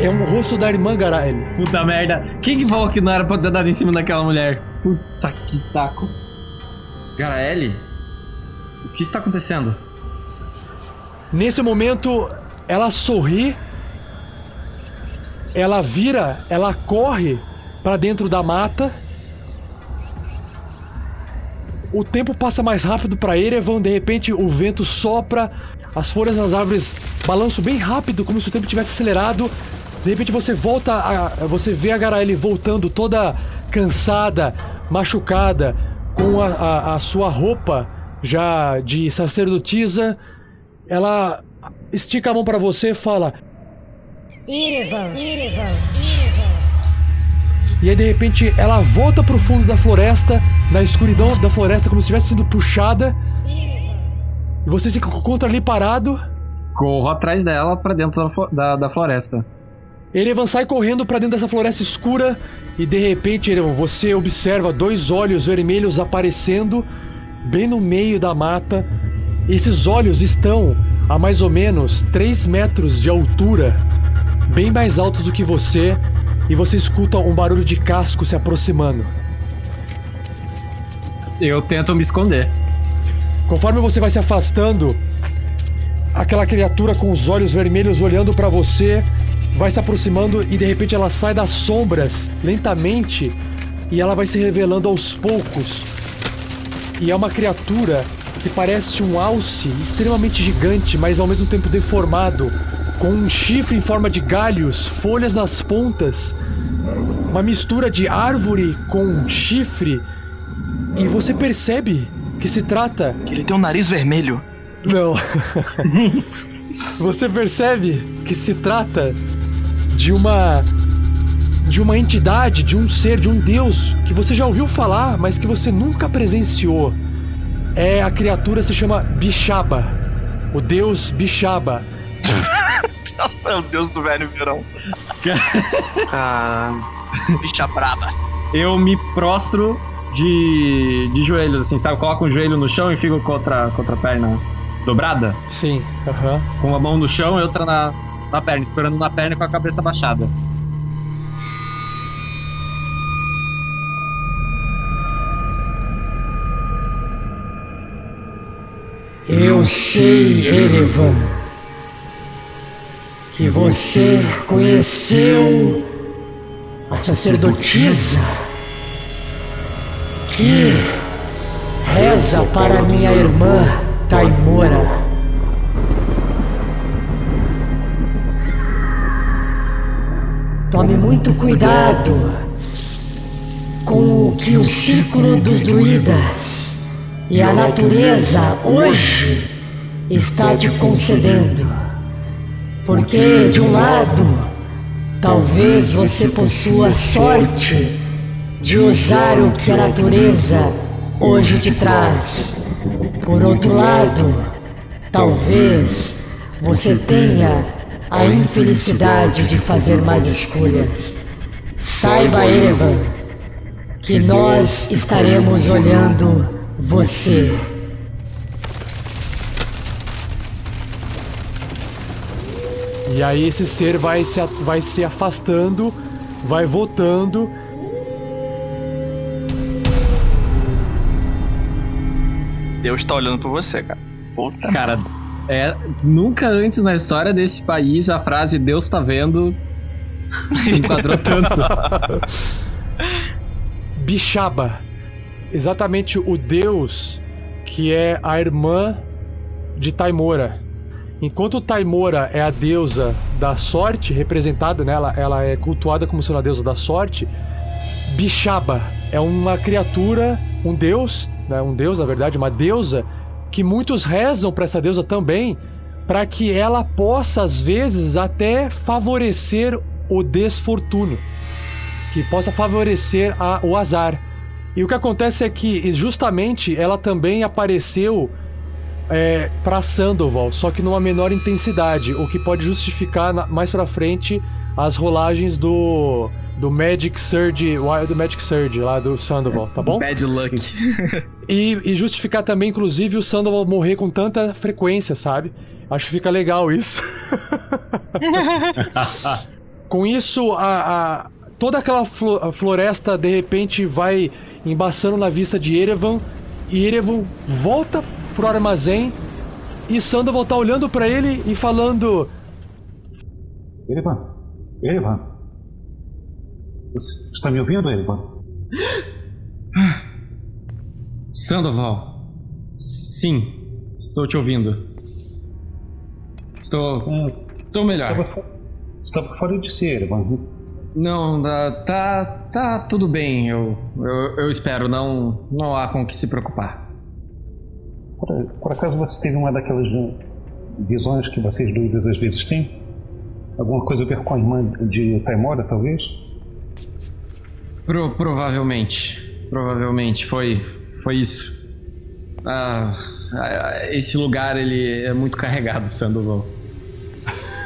É um rosto da irmã Garael. Puta merda. Kickball não era pra ter dado em cima daquela mulher. Puta que taco. Garaele? O que está acontecendo? Nesse momento, ela sorri, ela vira, ela corre para dentro da mata. O tempo passa mais rápido para Erevan, de repente o vento sopra, as folhas das árvores balançam bem rápido, como se o tempo tivesse acelerado. De repente você volta a. Você vê a Garaele voltando toda cansada, machucada, com a, a, a sua roupa já de sacerdotisa. Ela estica a mão para você e fala: Irevan, Irevan, E aí de repente ela volta pro fundo da floresta, na escuridão da floresta, como se estivesse sendo puxada. E você se encontra ali parado. Corro atrás dela pra dentro da, da, da floresta. Erevan sai correndo pra dentro dessa floresta escura e de repente, Erevan, você observa dois olhos vermelhos aparecendo bem no meio da mata. Esses olhos estão a mais ou menos 3 metros de altura, bem mais altos do que você, e você escuta um barulho de casco se aproximando. Eu tento me esconder. Conforme você vai se afastando, aquela criatura com os olhos vermelhos olhando pra você vai se aproximando e de repente ela sai das sombras lentamente e ela vai se revelando aos poucos. E é uma criatura que parece um alce extremamente gigante, mas ao mesmo tempo deformado, com um chifre em forma de galhos, folhas nas pontas, uma mistura de árvore com chifre. E você percebe que se trata Que ele tem um nariz vermelho. não. Você percebe que se trata de uma de uma entidade, de um ser, de um deus que você já ouviu falar, mas que você nunca presenciou. É a criatura se chama Bixaba. O deus Bixaba. É o deus do velho verão. Caralho. Bicha braba. Eu me prostro de, de joelhos, assim, sabe? Coloco um joelho no chão e fico com outra, com outra perna dobrada. Sim, aham. Com uma mão no chão e outra na, na perna, esperando na perna com a cabeça baixada. Eu sei, Erevan, que você conheceu a sacerdotisa que reza para minha irmã Taimora. Tome muito cuidado com o que o círculo dos druidas e a natureza hoje está te concedendo. Porque, de um lado, talvez você possua sorte de usar o que a natureza hoje te traz. Por outro lado, talvez você tenha a infelicidade de fazer mais escolhas. Saiba, Evan, que nós estaremos olhando você. E aí esse ser vai se, vai se afastando, vai voltando. Deus tá olhando por você, cara. Puta Cara, é, nunca antes na história desse país a frase Deus tá vendo enquadrou tanto. Bixaba. Exatamente o deus que é a irmã de Taimora. Enquanto Taimora é a deusa da sorte, representada nela, ela é cultuada como sendo a deusa da sorte. Bixaba é uma criatura, um deus, né, um deus na verdade, uma deusa que muitos rezam para essa deusa também, para que ela possa às vezes até favorecer o desfortuno que possa favorecer a- o azar. E o que acontece é que justamente ela também apareceu é, para Sandoval, só que numa menor intensidade, o que pode justificar na- mais pra frente as rolagens do do Magic Surge, Wild Magic Surge lá do Sandoval, tá bom? Bad luck. E, e justificar também, inclusive, o Sandoval morrer com tanta frequência, sabe? Acho que fica legal isso. Com isso, a, a- toda aquela floresta de repente vai embaçando na vista de Erevan e Erevan volta pro armazém e Sandoval tá olhando pra ele e falando: Erevan, Erevan. Você está me ouvindo, Erevan? Sandoval. Sim, estou te ouvindo. Estou. Estou melhor. Estava, fo- estava fora de si, Erevan. Não, tá, tá, tá tudo bem, eu, eu, eu espero, não, não há com o que se preocupar. Por, por acaso você teve uma daquelas vi- visões que vocês doidos às vezes têm? Alguma coisa a ver com a irmã de Taimora, talvez? Pro- provavelmente, provavelmente, foi, foi isso. Ah, ah, esse lugar, ele é muito carregado, Sandoval.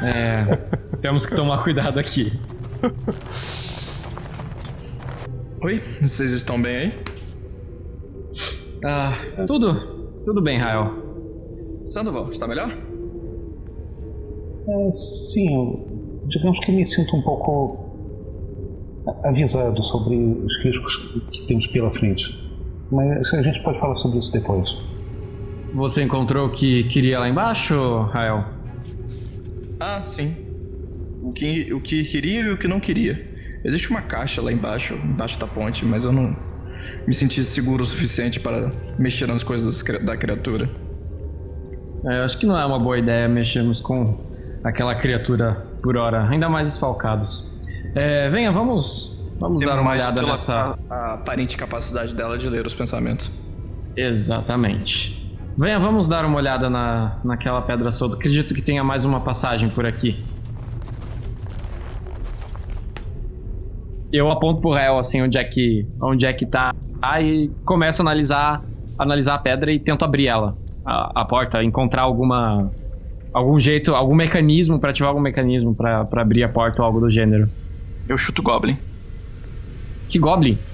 É, temos que tomar cuidado aqui. Oi? Vocês estão bem aí? Ah, tudo, tudo bem, Rael. Sandoval, está melhor? É, sim, eu- digamos que me sinto um pouco avisado sobre os riscos que temos pela frente. Mas a gente pode falar sobre isso depois. Você encontrou o que queria lá embaixo, Rael? Ah, sim. O que, o que queria e o que não queria. Existe uma caixa lá embaixo, embaixo da ponte, mas eu não me senti seguro o suficiente para mexer nas coisas da criatura. É, eu acho que não é uma boa ideia mexermos com aquela criatura por hora, ainda mais esfalcados. É, venha, vamos, vamos dar uma olhada nessa. A, a aparente capacidade dela de ler os pensamentos. Exatamente. Venha, vamos dar uma olhada na, naquela pedra solta. Acredito que tenha mais uma passagem por aqui. Eu aponto pro réu, assim, onde é que, onde é que tá. Aí começo a analisar, analisar a pedra e tento abrir ela. A, a porta, encontrar alguma. Algum jeito, algum mecanismo pra ativar algum mecanismo pra abrir a porta ou algo do gênero. Eu chuto Goblin. Que Goblin?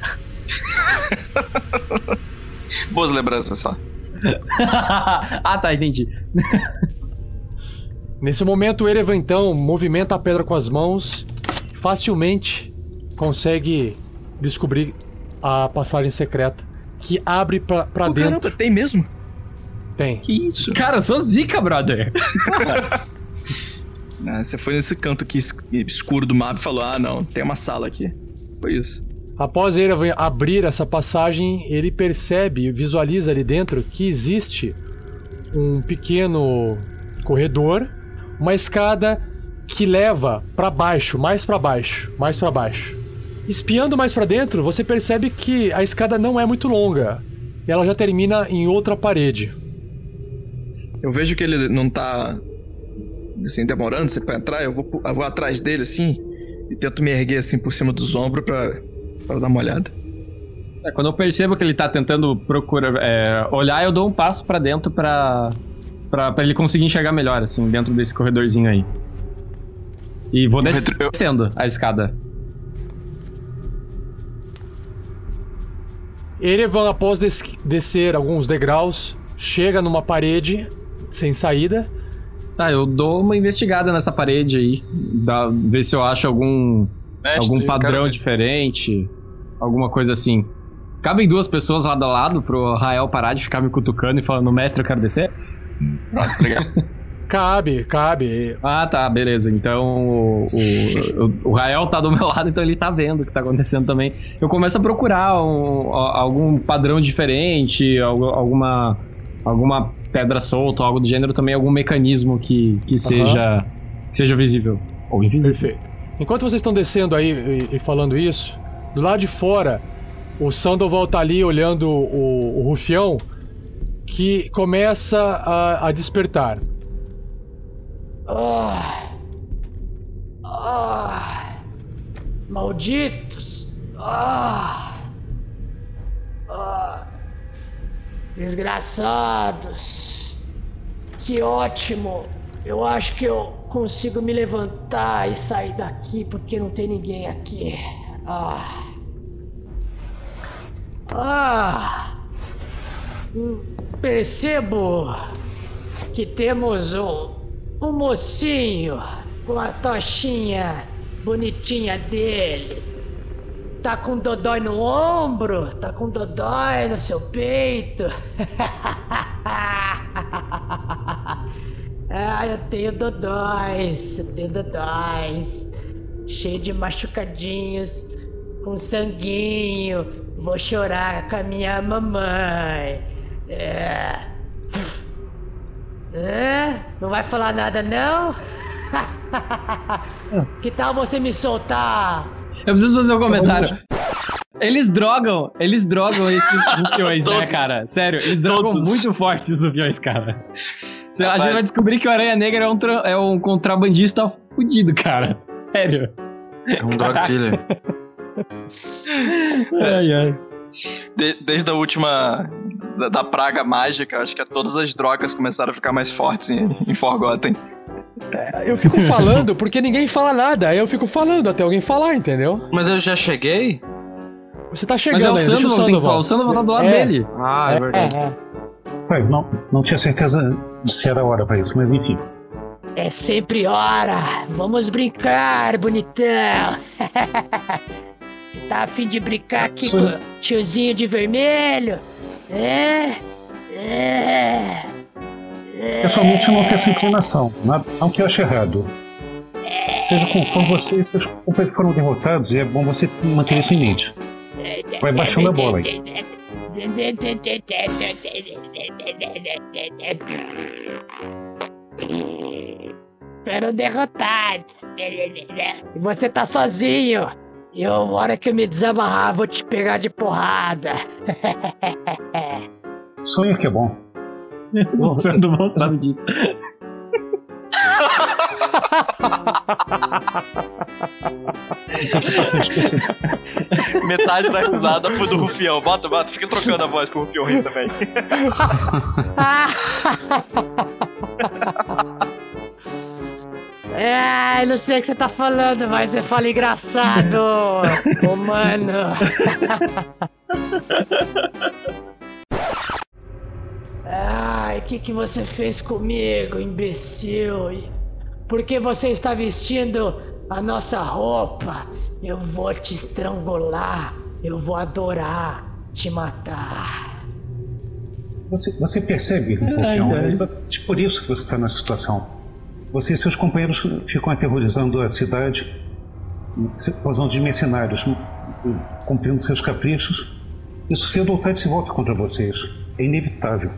Boas lembranças só. ah, tá, entendi. Nesse momento, o Erevan então movimenta a pedra com as mãos, facilmente consegue descobrir a passagem secreta que abre pra, pra Pô, dentro. caramba, tem mesmo? Tem. Que isso? Cara, eu sou zica, brother. Ah, você foi nesse canto aqui es- escuro do mapa e falou: Ah, não, tem uma sala aqui. Foi isso. Após Erevan abrir essa passagem, ele percebe e visualiza ali dentro que existe um pequeno corredor, uma escada que leva pra baixo, mais pra baixo, mais pra baixo. Espiando mais pra dentro, você percebe que a escada não é muito longa. E ela já termina em outra parede. Eu vejo que ele não tá assim, demorando você pra entrar, eu vou, eu vou atrás dele assim e tento me erguer assim por cima dos ombros pra, pra dar uma olhada. É, quando eu percebo que ele tá tentando procurar é, olhar, eu dou um passo pra dentro pra, pra, pra ele conseguir enxergar melhor, assim, dentro desse corredorzinho aí. E vou des- descendo a escada. Erevan, após des- descer alguns degraus, chega numa parede sem saída. Tá, eu dou uma investigada nessa parede aí. Dá, ver se eu acho algum, Mestre, algum padrão diferente. Alguma coisa assim. Cabem duas pessoas lado a lado pro Rael parar de ficar me cutucando e falando, mestre, eu quero descer? Pronto, obrigado. Cabe, cabe. Ah, tá, beleza. Então o, o, o- Rael tá do meu lado, então ele tá vendo o que tá acontecendo também. Eu começo a procurar um- algum padrão diferente, algu- alguma, alguma pedra solta, algo do gênero, também algum mecanismo que, que seja, seja visível. Ou invisível. Perfeito. Enquanto vocês estão descendo aí e, e falando isso, do lado de fora, o Sandoval tá ali olhando o, o rufião que começa a, a despertar. Ah. Ah. Malditos. Ah. Ah. Desgraçados. Que ótimo. Eu acho que eu consigo me levantar e sair daqui porque não tem ninguém aqui. Ah. Ah. Hum, Percebo que temos um, um mocinho com a tochinha bonitinha dele. Tá com dodói no ombro? Tá com dodói no seu peito? ah, eu tenho dodóis, eu tenho dodóis. Cheio de machucadinhos, com sanguinho. Vou chorar com a minha mamãe. É. É? Não vai falar nada não? que tal você me soltar? Eu preciso fazer um comentário. Eles drogam, eles drogam esses rufiões, né, cara? Sério, eles drogam Todos. muito forte os rufiões, cara. A gente vai descobrir que o Aranha Negra é um, tra- é um contrabandista fudido, cara. Sério. É um drug dealer. Ai, ai. De- desde a última. Da, da praga mágica, acho que todas as drogas começaram a ficar mais fortes em, em Forgotten. Eu fico falando porque ninguém fala nada. Aí eu fico falando até alguém falar, entendeu? Mas eu já cheguei? Você tá Mas chegando é o Sandoval que tem que falar. O Sandoval tá do lado É. dele. Ah, é verdade. Pai, não, não tinha certeza se era hora pra isso, mas enfim. É sempre hora. Vamos brincar, bonitão. Você tá afim de brincar aqui Sim. com o tiozinho de vermelho? É? É. Pessoalmente, eu não tenho essa inclinação, não, que eu ache errado. Seja como for você, seus companheiros foram derrotados e é bom você manter isso em mente. Vai baixando a bola aí. Foram derrotados. E você tá sozinho. E eu, hora que eu me desamarrar, vou te pegar de porrada. Sonho que é bom. O Sandoval sabe disso. Isso esquecido. Metade da risada foi do Rufião. Bota, bota, fica trocando a voz pro Rufião rir também. Ai, não sei o que você tá falando, mas você fala engraçado, ô mano. Ai, o que, que você fez comigo, imbecil? Por que você está vestindo a nossa roupa? Eu vou te estrangular, eu vou adorar te matar. Você, você percebe, Rufião, é exatamente por isso que você está nessa situação. Você e seus companheiros ficam aterrorizando a cidade, usando de mercenários, cumprindo seus caprichos. Isso cedo ou tarde se volta contra vocês. É inevitável.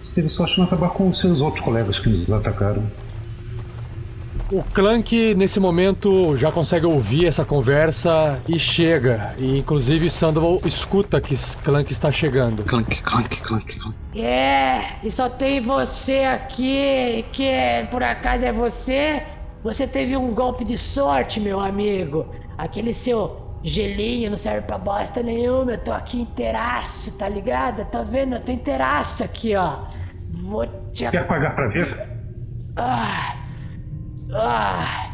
Você teve sorte de não acabar com os seus outros colegas que nos atacaram. O Clank, nesse momento, já consegue ouvir essa conversa e chega. E, inclusive, Sandoval escuta que Clank está chegando. Clank, clank, clank, clank. É, e só tem você aqui, que por acaso é você? Você teve um golpe de sorte, meu amigo. Aquele seu gelinho não serve pra bosta nenhuma. Eu tô aqui inteiraço, tá ligado? Tá vendo? Eu tô inteiraço aqui, ó. Vou te. Quer pagar pra ver? Ah, ah,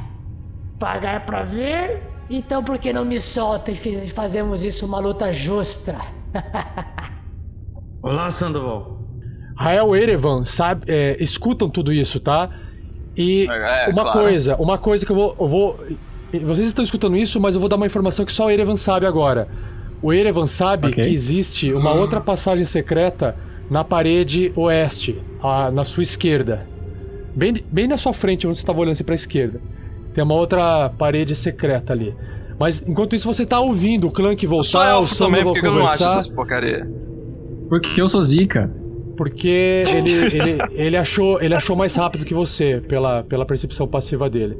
pagar pra ver? Então por que não me solta e fazemos isso uma luta justa? Olá, Sandoval. Rael e Erevan sabe, é, escutam tudo isso, tá? E É, uma claro. coisa, uma coisa que eu vou, eu vou. Vocês estão escutando isso, mas eu vou dar uma informação que só o Erevan sabe agora. O Erevan sabe Ok. que existe uma outra passagem secreta na parede oeste, a- na sua esquerda. Bem, bem na sua frente, onde você estava olhando assim pra esquerda. Tem uma outra parede secreta ali. Mas enquanto isso você tá ouvindo o Clank Eu sou voltar, o também, por que eu não acho conversar. essas porcaria? Porque eu sou zica. Porque ele, ele, ele, achou, ele achou mais rápido que você, pela, pela percepção passiva dele.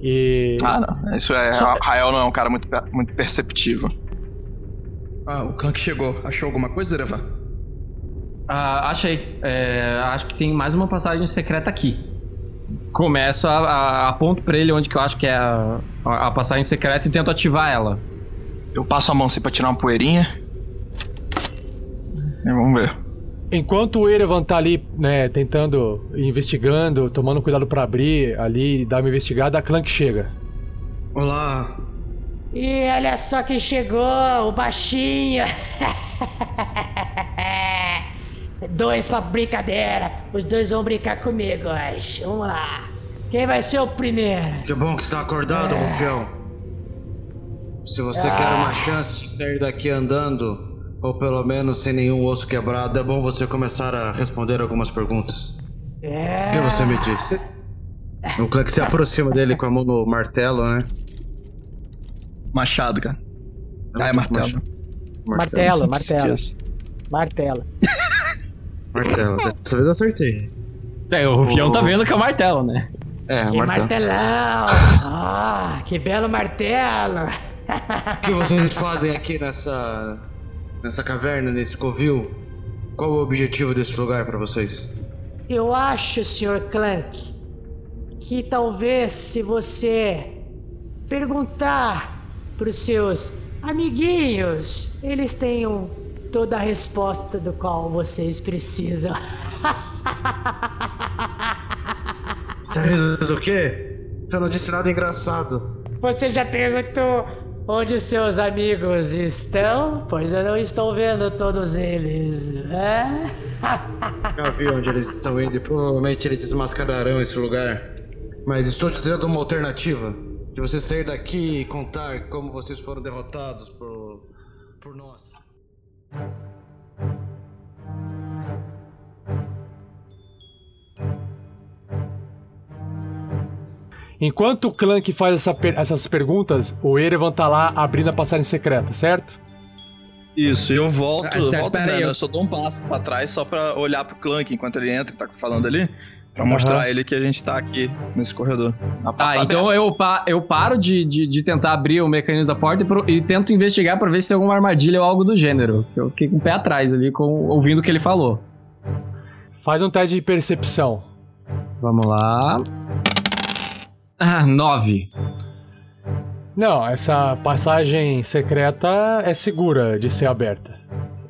E. Ah, não. Isso é. Só- Rael não é um cara muito, muito perceptivo. Ah, o Clank chegou. Achou alguma coisa, Erevan? Ah, achei. É, acho que tem mais uma passagem secreta aqui. Começo a, a aponto pra ele onde que eu acho que é a, a- a passagem secreta e tento ativar ela. Eu passo a mão assim pra tirar uma poeirinha. E vamos ver. Enquanto o Erevan tá ali, né, tentando, investigando, tomando cuidado pra abrir ali e dar uma investigada, a Clank chega. Olá. E olha só quem chegou, o baixinho. Dois pra brincadeira. Os dois vão brincar comigo hoje. Vamos lá. Quem vai ser o primeiro? Que bom que está acordado, É. Rufião. Se você Ah. quer uma chance de sair daqui andando, ou pelo menos sem nenhum osso quebrado, é bom você começar a responder algumas perguntas. É. O que você me diz? O Clank se aproxima dele com a mão no martelo, né? Machado, cara. Ah, é martelo. Martelo, martelo. Martelo. Martelo. Dessa vez eu acertei. É, o Rufião tá vendo que é o martelo, né? É, Que martelo. martelão! Ah, que belo martelo! O que vocês fazem aqui nessa. nessa caverna, nesse covil? Qual o objetivo desse lugar pra vocês? Eu acho, Sr. Clank, que talvez se você perguntar pros seus amiguinhos, eles tenham toda a resposta do qual vocês precisam. Você tá rindo do quê? Você não disse nada engraçado. Você já perguntou onde os seus amigos estão? Pois eu não estou vendo todos eles. É? Já vi onde eles estão indo e provavelmente eles desmascararão esse lugar. Mas estou te dando uma alternativa. De você sair daqui e contar como vocês foram derrotados por, por nós. Enquanto o Clank faz essa per- essas perguntas, o Erevan tá lá abrindo a passagem secreta, certo? Isso, eu volto, Ah, certo, volto né, eu- eu só dou um passo pra trás só pra olhar pro Clank enquanto ele entra e tá falando ali. Pra mostrar a ele que a gente tá aqui nesse corredor. Ah, tá então eu, pa- eu paro de, de, de tentar abrir o mecanismo da porta e, pro- e tento investigar pra ver se tem alguma armadilha ou algo do gênero. Eu fiquei com o pé atrás ali, com, ouvindo o que ele falou. Faz um teste de percepção. Vamos lá. Ah, nove. Não, essa passagem secreta é segura de ser aberta.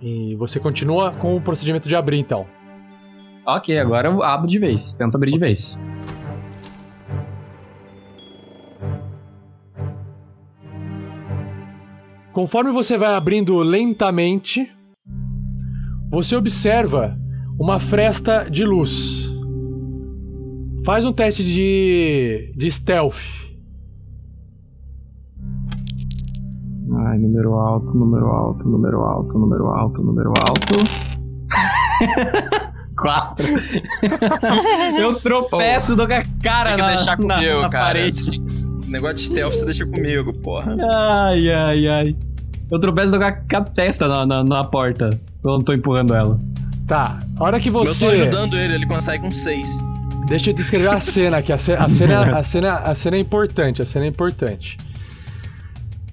E você continua com o procedimento de abrir, então. Ok, agora eu abro de vez. Tento abrir de vez. Conforme você vai abrindo lentamente, você observa uma fresta de luz. Faz um teste de, de stealth. Ai, número alto, número alto, número alto, número alto, número alto. Quatro. eu tropeço do cara Tem que na, deixar comigo, na cara. parede. Negócio de stealth você deixa comigo, porra. Ai, ai, ai. Eu tropeço do cara com a testa na, na, na porta. Eu não tô empurrando ela. Tá, a hora que Eu tô você. ajudando ele, ele consegue um 6. Deixa eu descrever a cena aqui. A cena, a, cena, a, cena, a cena é importante, a cena é importante.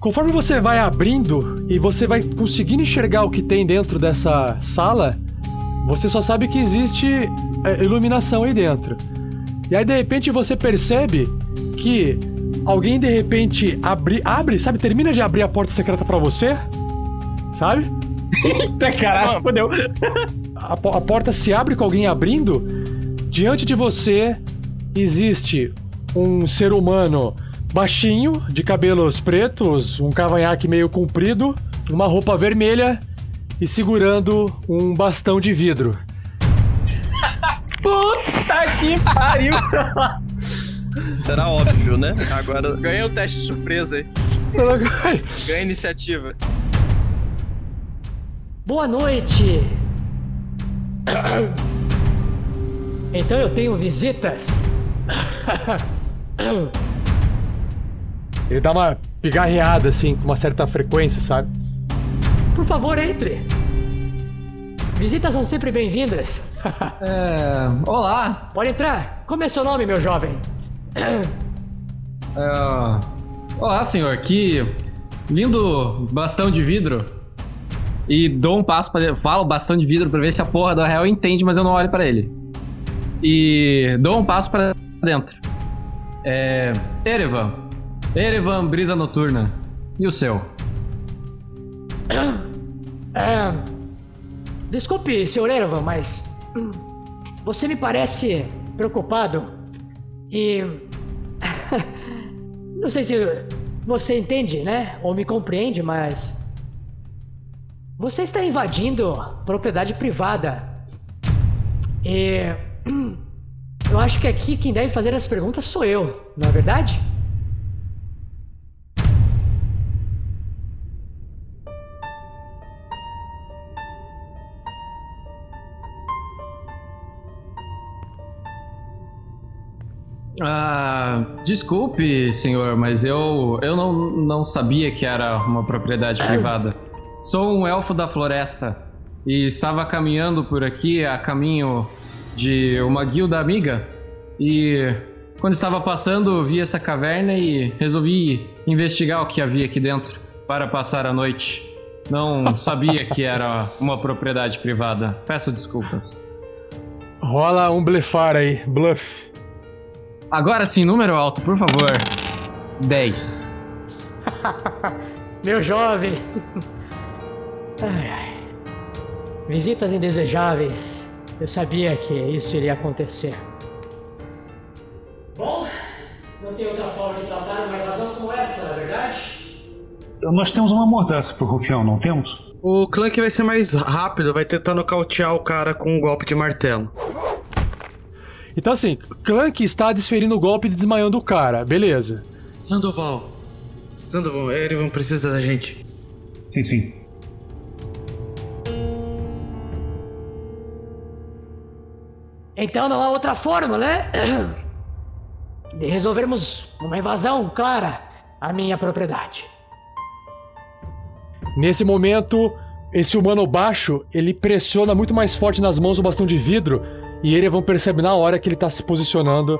Conforme você vai abrindo e você vai conseguindo enxergar o que tem dentro dessa sala, você só sabe que existe é, iluminação aí dentro. E aí de repente você percebe que alguém de repente abre, abre, sabe, termina de abrir a porta secreta pra você, sabe? Eita caralho, fodeu. A, a porta se abre com alguém abrindo. Diante de você existe um ser humano baixinho, de cabelos pretos, um cavanhaque meio comprido, uma roupa vermelha e segurando um bastão de vidro. Puta que pariu! Será óbvio, né? Agora ganhei o teste de surpresa aí. Ganha iniciativa. Boa noite! Então eu tenho visitas? Ele dá uma pigarreada assim, com uma certa frequência, sabe? Por favor, entre! Visitas são sempre bem-vindas. É. Olá! Pode entrar! Como é seu nome, meu jovem? É, Olá, senhor. Que lindo bastão de vidro. E dou um passo para falo bastão de vidro pra ver se a porra do réu entende, mas eu não olho pra ele. E dou um passo pra dentro. É. Erevan. Erevan, brisa noturna. E o seu? Desculpe, Sr. Erevan, mas você me parece preocupado e não sei se você entende, né? Ou me compreende, mas você está invadindo propriedade privada e eu acho que aqui quem deve fazer as perguntas sou eu, não é verdade? Ah, desculpe, senhor, mas eu, eu não, não sabia que era uma propriedade privada. Sou um elfo da floresta e estava caminhando por aqui a caminho de uma guilda amiga e quando estava passando vi essa caverna e resolvi investigar o que havia aqui dentro para passar a noite. Não sabia que era uma propriedade privada. Peço desculpas. Rola um blefar aí, bluff. Agora sim, número alto, por favor. 10. Meu jovem. Ai, ai. Visitas indesejáveis. Eu sabia que isso iria acontecer. Bom, não tem outra forma de tratar uma invasão como essa, na verdade? Nós temos uma mordaça pro Rufião, não temos? O Clank vai ser mais rápido, vai tentar nocautear o cara com um golpe de martelo. Então assim, Clank está desferindo o golpe e desmaiando o cara, beleza. Sandoval. Sandoval, Erevan precisa da gente. Sim, sim. Então não há outra forma, né? De resolvermos uma invasão clara à minha propriedade. Nesse momento, esse humano baixo, ele pressiona muito mais forte nas mãos o bastão de vidro e Erevan percebe na hora que ele tá se posicionando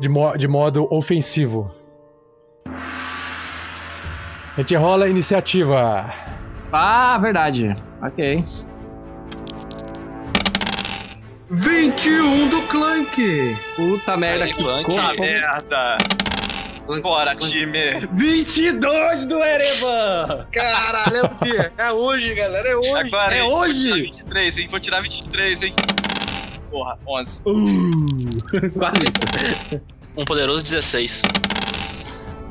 de, mo de modo ofensivo. A gente rola a iniciativa. Ah, verdade. Ok. 21 do Clank! Puta merda, que Puta corpo. merda! Bora, time! 22 do Erevan! Caralho, é o quê? É hoje, galera, é hoje! Agora, É hein? hoje? Vou tirar 23, hein? Vou tirar 23, hein? Porra, 11. Quase isso. Um poderoso 16.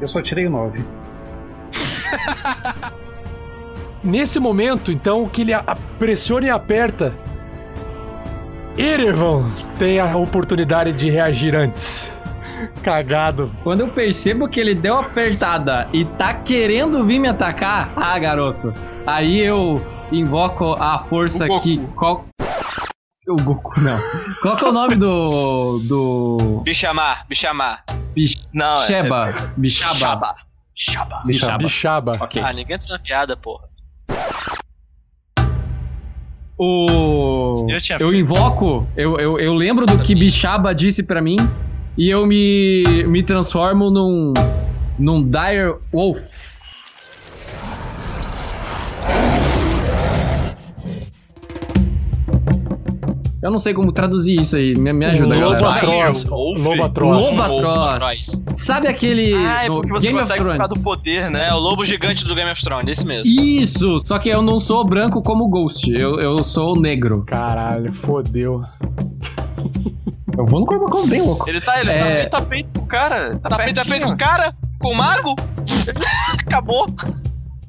Eu só tirei 9. Nesse momento, então, que ele pressiona e aperta, Erevan tem a oportunidade de reagir antes. Cagado. Quando eu percebo que ele deu uma apertada e tá querendo vir me atacar, ah, garoto. Aí eu invoco a força que. Qual. O Goku, não. Qual que é o nome do. do. Bichamar, bichamar. Bich... Não, é- Sheba. é- Bichaba. Bixaba. Bichaba. Bichaba. Ok. Ah, ninguém entra na piada, porra. O. Eu Eu invoco, eu, eu, eu lembro do que Bichaba disse pra mim e eu me, me transformo num. num Dire Wolf. Eu não sei como traduzir isso aí, me, me ajuda, Lobo galera. atroz. Lobo atroz. Lobo atroz. Sabe aquele. Ah, é porque você Game of consegue causa do poder, né? É o lobo gigante do Game of Thrones, esse mesmo. Isso! Só que eu não sou branco como o Ghost, eu, eu sou negro. Caralho, fodeu. Eu vou no corpo como bem louco. Ele tá, ele É. tá de tapete pro cara. Tá tapete, pertinho. tapete pro cara? Com o mago? Acabou.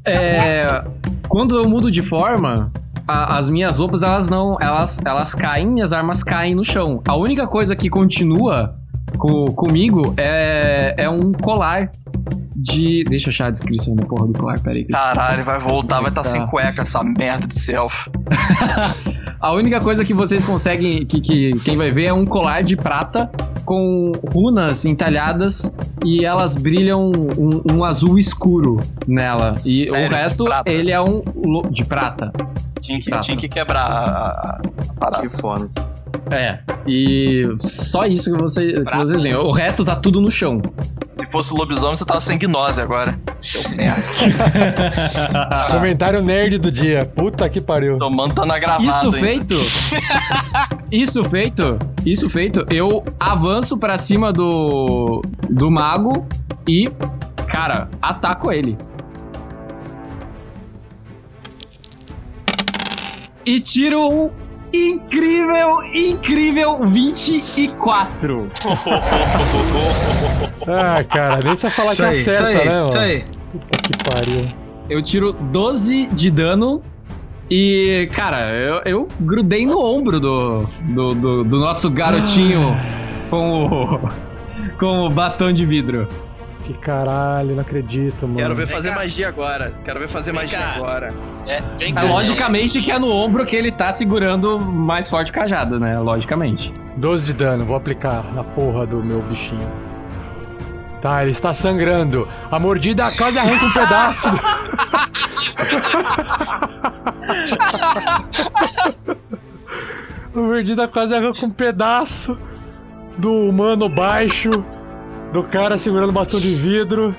É, quando eu mudo de forma, a- as minhas roupas elas não, elas, elas caem, minhas armas caem no chão. A única coisa que continua co- comigo é, é um colar de, deixa eu achar a descrição da porra do colar, peraí. Caralho, vai voltar, vai estar Tá. sem cueca essa merda de self. A única coisa que vocês conseguem, que, que quem vai ver é um colar de prata com runas entalhadas e elas brilham um, um azul escuro nela. E Sério? o resto, ele é um de prata. Tinha que, tinha que quebrar a, a, parada. Que foda. É, e só isso que, você, que vocês veem. O resto tá tudo no chão. Se fosse o lobisomem, você tava sem gnose agora. Seu merda. Comentário nerd do dia. Puta que pariu. Tomando tá na gravada. Isso feito, isso feito, isso feito, eu avanço pra cima do, do mago e, cara, ataco ele. E tiro um incrível, incrível 24. Ah, cara, nem precisa falar Isso que aí, isso acerta, aí, né, isso mano? aí. Puta que pariu. Eu tiro 12 de dano e, cara, eu, eu grudei no ombro do, do, do, do nosso garotinho com o. com o bastão de vidro. Que caralho, não acredito, mano. Quero ver fazer magia agora. Quero ver fazer magia agora. É, vem É, logicamente que é no ombro que ele tá segurando mais forte o cajado, né? Logicamente. 12 de dano, vou aplicar na porra do meu bichinho. Tá, ele está sangrando. A mordida quase arranca um pedaço. do- A mordida quase arranca um pedaço do humano baixo, do cara segurando bastão de vidro.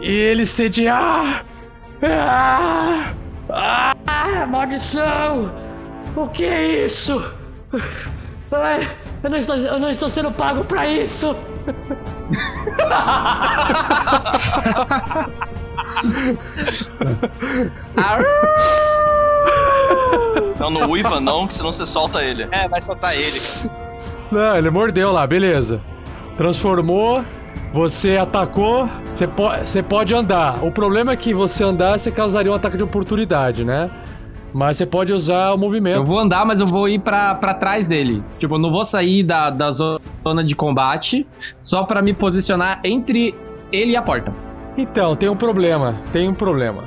E ele sente. Ah! Ah! Ah! Ah, maldição! O que é isso? Ai, eu não estou, eu não estou sendo pago pra isso! Não, não uiva não, que senão você solta ele. É, vai soltar ele. Não, ele mordeu lá, beleza. Transformou, você atacou, você, po você pode andar. O problema é que você andar, você causaria um ataque de oportunidade, né? Mas você pode usar o movimento. Eu vou andar, mas eu vou ir pra, pra trás dele. Tipo, eu não vou sair da, da zona de combate só pra me posicionar entre ele e a porta. Então, tem um problema. Tem um problema.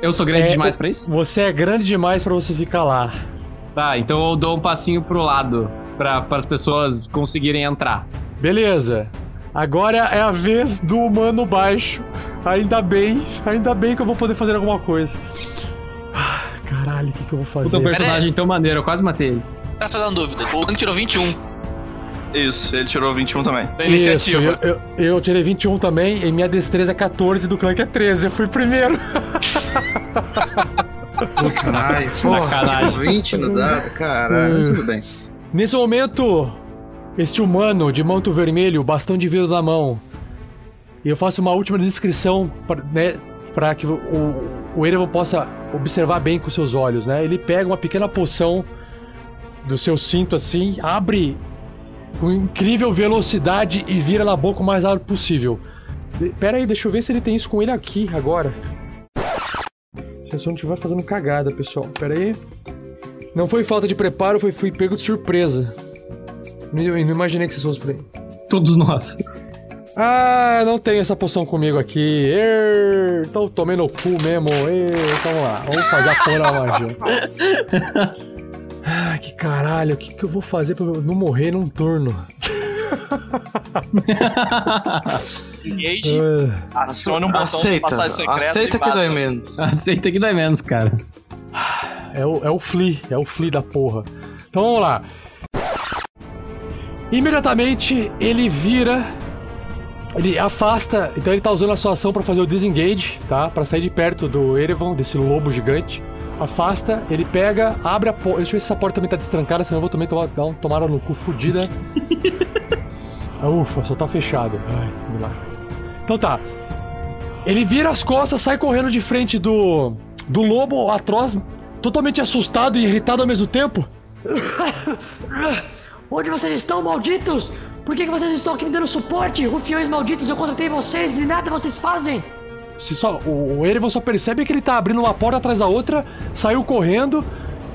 Eu sou grande É, demais pra isso? Você é grande demais pra você ficar lá. Tá, então eu dou um passinho pro lado pra as pessoas conseguirem entrar. Beleza. Agora é a vez do humano baixo. Ainda bem, ainda bem que eu vou poder fazer alguma coisa. Ah, Caralho, o que, que eu vou fazer? Puta, um personagem tão maneiro, eu quase matei ele. Tá fazendo dúvida. O Link tirou 21. Isso, ele tirou 21 também. Da iniciativa. Isso, eu, eu, eu tirei 21 também e minha destreza é 14 do clã que é 13. Eu fui primeiro. Caralho, porra, Sacanagem. tipo 20 no dado, caralho, Hum. tudo bem. Nesse momento, este humano de manto vermelho, bastão de vidro na mão, e eu faço uma última descrição para né, que o, o, Erevan possa observar bem com seus olhos, né? Ele pega uma pequena poção do seu cinto assim, abre com incrível velocidade e vira na boca o mais rápido possível. Pera aí, deixa eu ver se ele tem isso com ele aqui agora. Se eu não estiver fazendo cagada, pessoal. Pera aí. Não foi falta de preparo, foi fui pego de surpresa. Não, eu não imaginei que vocês fossem por aí. Todos nós. Ah, não tenho essa poção comigo aqui. Err, Então tomei no cu mesmo. Err, então vamos lá, vamos fazer a porra da magia. Ah, que caralho, o que, que eu vou fazer pra não morrer num turno? Engage. Ah. Acione um botão de Aceita, passagem secreta. aceita que dói menos. Aceita que dói menos, cara. É o, é o Flea, é o Flea da porra. Então vamos lá. Imediatamente ele vira. Ele afasta. Então ele tá usando a sua ação pra fazer o disengage, tá? Pra sair de perto do Erevan, desse lobo gigante. Afasta, ele pega, abre a porta. Deixa eu ver se essa porta também tá destrancada, senão eu vou também tomar, dar um tomara no cu fudida. ah, ufa, só tá fechado. Ai, vamos lá. Então tá. Ele vira as costas, sai correndo de frente do. do lobo atroz, totalmente assustado e irritado ao mesmo tempo. Onde vocês estão, malditos? Por que, que vocês estão aqui me dando suporte? Rufiões malditos, eu contratei vocês e nada vocês fazem! Se só, o, o Erevan só percebe que ele tá abrindo uma porta atrás da outra, saiu correndo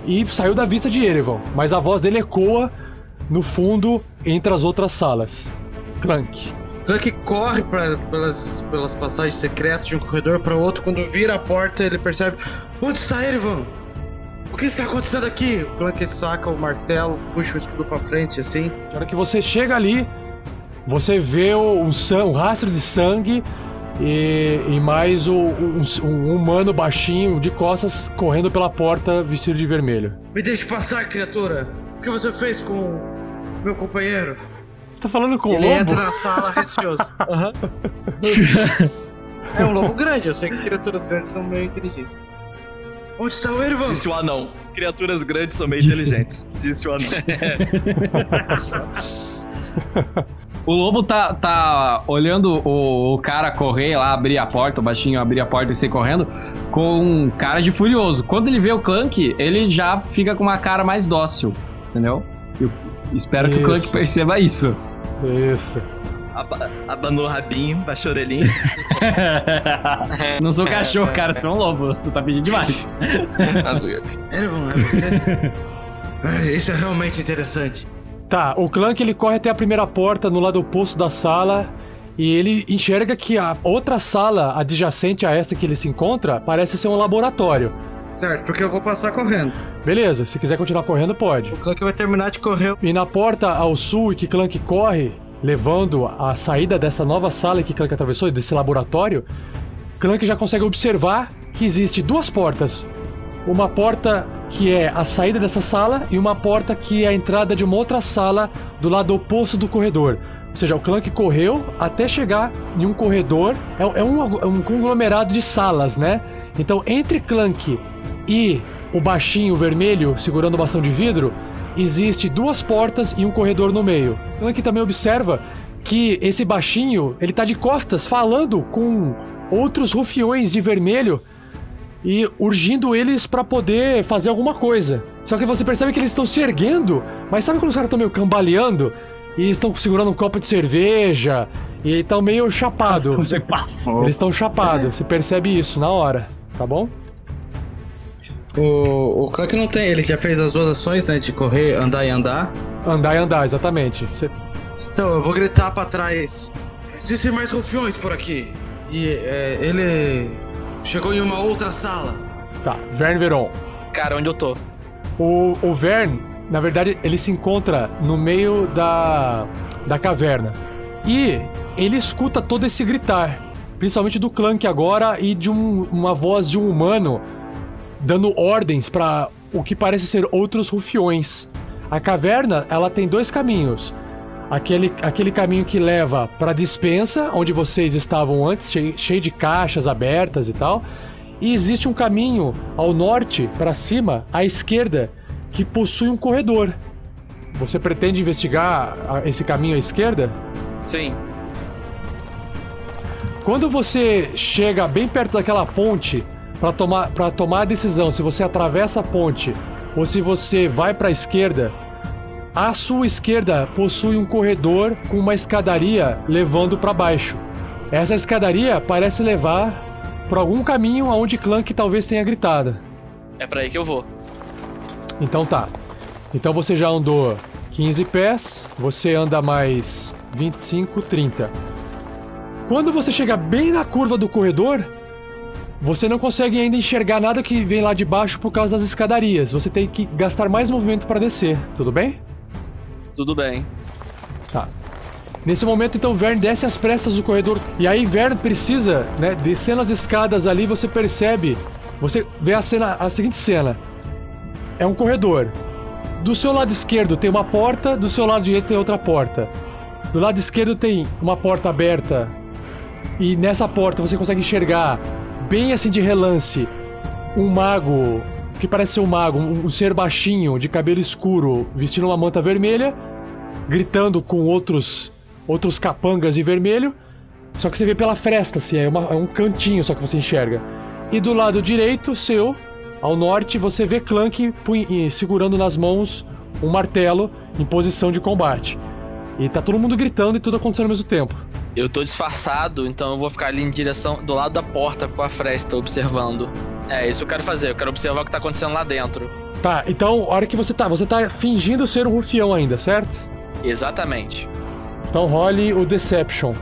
e saiu da vista de Erevan. Mas a voz dele ecoa no fundo entre as outras salas. Clank. Clank corre pra- pelas, pelas passagens secretas de um corredor para outro. Quando vira a porta, ele percebe: Onde está Erevan? O que está acontecendo aqui? O Clank saca o martelo, puxa o escudo pra frente assim. Na hora que você chega ali, você vê o, um, san- um rastro de sangue e, e mais o- um, um humano baixinho de costas correndo pela porta vestido de vermelho. Me deixe passar, criatura! O que você fez com meu companheiro? Tá falando com ele o lobo? entra na sala receoso. Aham. é um lobo grande, eu sei que criaturas grandes são meio inteligentes. Onde está o? Disse o anão. Criaturas grandes são meio inteligentes. Disse o anão. O lobo tá, tá olhando o, o cara correr lá, abrir a porta, o baixinho abrir a porta e sair correndo, com um cara de furioso. Quando ele vê o Clank, ele já fica com uma cara mais dócil, entendeu? Eu espero que o Clank Isso. perceba isso. Isso. Aba- Abanou o rabinho, baixou a orelhinha. Não sou cachorro, cara, sou um lobo. Tu tá pedindo demais. Erevan, é você? Ah, Isso é realmente interessante. Tá, o Clank ele corre até a primeira porta no lado oposto da sala e ele enxerga que a outra sala adjacente a essa que ele se encontra parece ser um laboratório. Certo, porque eu vou passar correndo. Beleza, se quiser continuar correndo, pode. O Clank vai terminar de correr. E na porta ao sul que Clank corre, levando a saída dessa nova sala que Clank atravessou, desse laboratório, Clank já consegue observar que existe duas portas. Uma porta que é a saída dessa sala e uma porta que é a entrada de uma outra sala do lado oposto do corredor. Ou seja, o Clank correu até chegar em um corredor. É, é um, é um conglomerado de salas, né? Então, entre Clank e o baixinho vermelho segurando o bastão de vidro, existe duas portas e um corredor no meio. Clank também observa que esse baixinho, ele tá de costas falando com outros rufiões de vermelho e urgindo eles para poder fazer alguma coisa. Só que você percebe que eles estão se erguendo, mas sabe quando os caras estão meio cambaleando e estão segurando um copo de cerveja e estão meio chapados. Eles estão chapados, você percebe isso na hora, tá bom? O, o Clank não tem, ele já fez as duas ações, né? De correr, andar e andar. Andar e andar, exatamente. Você... Então, eu vou gritar pra trás. Existem mais rufiões por aqui. E é, ele chegou em uma outra sala. Tá, Vern Veron. Cara, onde eu tô? O, o Vern, na verdade, ele se encontra no meio da, da caverna. E ele escuta todo esse gritar. Principalmente do Clank agora e de um, uma voz de um humano dando ordens para o que parece ser outros rufiões. A caverna, ela tem dois caminhos. Aquele, aquele caminho que leva para a dispensa, onde vocês estavam antes, cheio, cheio de caixas abertas e tal. E existe um caminho ao norte, para cima, à esquerda, que possui um corredor. Você pretende investigar esse caminho à esquerda? Sim. Quando você chega bem perto daquela ponte para tomar, pra tomar a decisão se você atravessa a ponte ou se você vai para a esquerda, à sua esquerda possui um corredor com uma escadaria levando para baixo. Essa escadaria parece levar para algum caminho aonde Clank talvez tenha gritado. É para aí que eu vou. Então tá. Então você já andou 15 pés, você anda mais 25, 30. Quando você chega bem na curva do corredor, você não consegue ainda enxergar nada que vem lá de baixo por causa das escadarias. Você tem que gastar mais movimento para descer, tudo bem? Tudo bem. Tá. Nesse momento, então, Vern desce as pressas do corredor. E aí, Vern precisa, né? Descendo as escadas ali, você percebe. Você vê a cena, a seguinte cena. É um corredor. Do seu lado esquerdo tem uma porta, do seu lado direito tem outra porta. Do lado esquerdo tem uma porta aberta. E nessa porta você consegue enxergar, bem assim de relance, um mago que parece ser um mago, um, ser baixinho, de cabelo escuro, vestindo uma manta vermelha, gritando com outros outros capangas de vermelho. Só que você vê pela fresta, assim, é, uma, é um cantinho só que você enxerga. E do lado direito, seu, ao norte, você vê Clank segurando nas mãos um martelo em posição de combate. E tá todo mundo gritando e tudo acontecendo ao mesmo tempo. Eu tô disfarçado, então eu vou ficar ali em direção do lado da porta com a fresta, observando. É, isso eu quero fazer, eu quero observar o que tá acontecendo lá dentro. Tá, então, a hora que você tá. Você tá fingindo ser um rufião ainda, certo? Exatamente. Então role o Deception.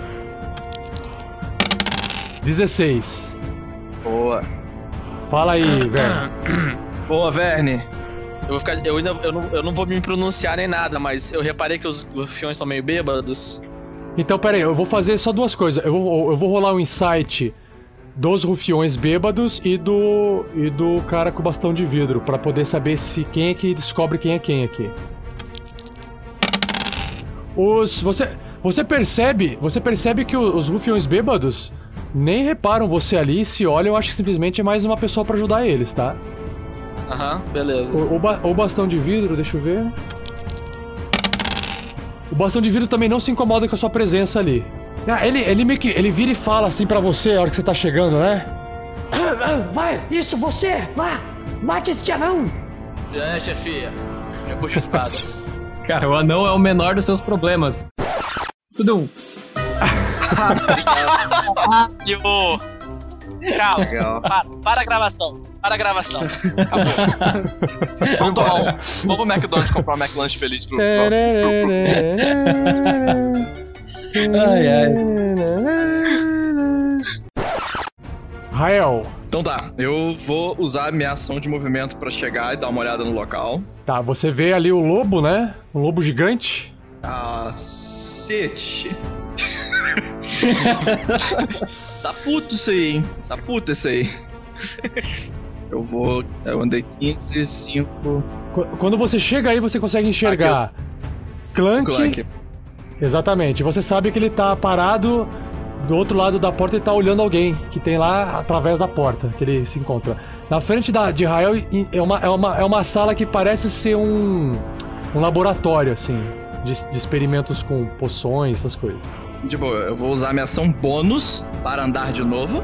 16. Boa. Fala aí, Verne. Boa, Verne. Eu ficar. Eu, ainda, eu, não, eu não vou me pronunciar nem nada, mas eu reparei que os rufiões são meio bêbados. Então, pera aí, eu vou fazer só duas coisas. Eu vou, eu vou rolar um insight dos rufiões bêbados e do e do cara com o bastão de vidro para poder saber se quem é que descobre quem é quem aqui. Os você você percebe, você percebe que os rufiões bêbados nem reparam você ali, se olham, acho que simplesmente é mais uma pessoa para ajudar eles, tá? Aham, uhum, beleza. O, o, ba o bastão de vidro, deixa eu ver. O bastão de vidro também não se incomoda com a sua presença ali. Ah, ele, ele meio que. Ele vira e fala assim para você a hora que você tá chegando, né? Vai, isso, você! Vá! Mate esse anão! É, chefia. Já puxa a espada. Cara, o anão é o menor dos seus problemas. Tudo um. Calma. Legal. Para, para a gravação. Para a gravação. Acabou. Vamos, tomar um, vamos pro McDonald's comprar um McLanche feliz pro. pro, Ai, ai. Rael. Então tá, eu vou usar a minha ação de movimento pra chegar e dar uma olhada no local. Tá, você vê ali o lobo, né? Um lobo gigante. Cacete. tá puto isso aí, hein? Tá puto isso aí. Eu vou. Eu andei 15, 5. Qu- Quando você chega aí, você consegue enxergar Clank. Clank. Exatamente. Você sabe que ele tá parado do outro lado da porta e tá olhando alguém que tem lá através da porta que ele se encontra. Na frente da, de Rael é uma, é, uma, é uma sala que parece ser um, um laboratório, assim, de, de experimentos com poções, essas coisas. De boa, eu vou usar minha ação bônus para andar de novo.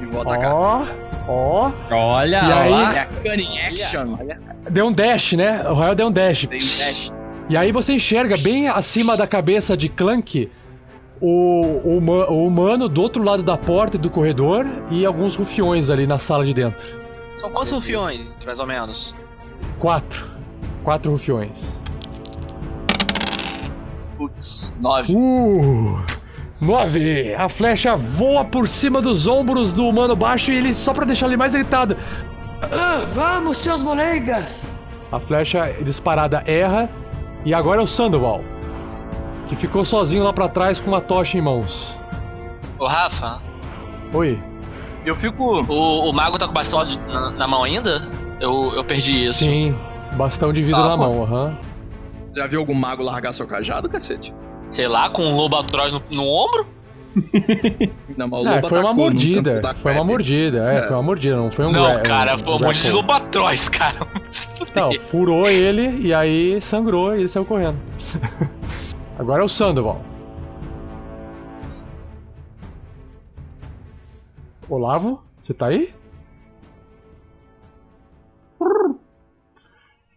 E vou atacar. Ó, ó. Olha E aí- lá. É a Cunning Action. Deu um dash, né? O Rael deu um dash. Tem um teste. E aí você enxerga bem acima da cabeça de Clank o, o, o humano do outro lado da porta e do corredor e alguns rufiões ali na sala de dentro. São quantos rufiões, mais ou menos? Quatro. Quatro rufiões. Putz, 9. Uh! Nove! A flecha voa por cima dos ombros do humano baixo e ele, só pra deixar ele mais irritado, Ah, vamos, seus molegas! a flecha disparada erra e agora é o Sandoval, que ficou sozinho lá pra trás com uma tocha em mãos. Ô, Rafa, Oi. Eu fico. o, o mago tá com o bastão na, na mão ainda? Eu, eu perdi isso. Sim, bastão de vidro Ah, na pô. mão, aham. Já viu algum mago largar seu cajado, cacete? Sei lá, com um lobo atroz no, no ombro? Não, mas o É, lobo foi uma mordida. Foi uma mordida, é, É. foi uma mordida, não foi um não, gra- cara, foi um monte de grapple. lobo atroz, cara. Não, furou ele e aí sangrou e ele saiu correndo. Agora é o Sandoval. Olavo, você tá aí?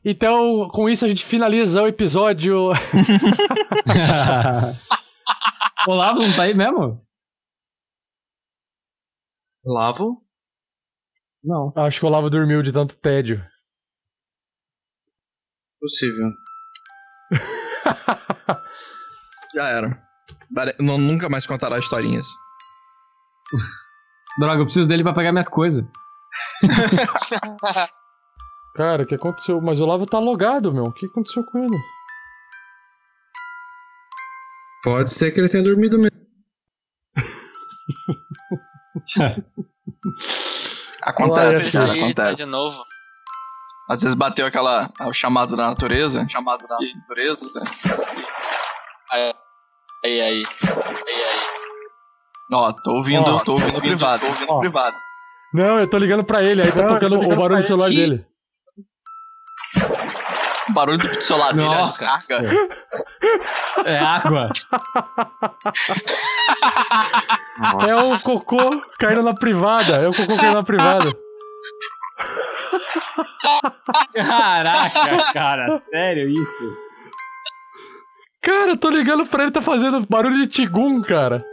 Então, com isso a gente finaliza o episódio. Olavo não tá aí mesmo? Lavo? Não. Acho que o Olavo dormiu de tanto tédio. Possível. Já era. Não- nunca mais contará historinhas. Droga, eu preciso dele pra pegar minhas coisas. Cara, o que aconteceu? Mas o Olavo tá logado, meu. O que aconteceu com ele? Pode ser que ele tenha dormido mesmo. Acontece, Olha, cara, Aí, acontece. De novo. Às vezes bateu aquela. o chamado da natureza. Chamado da natureza. Aí, aí, aí. Aí, aí. Ó, tô ouvindo, Ó, tô ouvindo privado. Tô ouvindo Ó. privado. Não, eu tô ligando pra ele, aí tá Não, tocando o barulho do celular ele. dele. O barulho do celular dele, a Nossa. descarga. É água. É o cocô caindo na privada. É o cocô caindo na privada. Caraca, cara, sério isso? Cara, eu tô ligando pra ele, tá fazendo barulho de tigum, cara.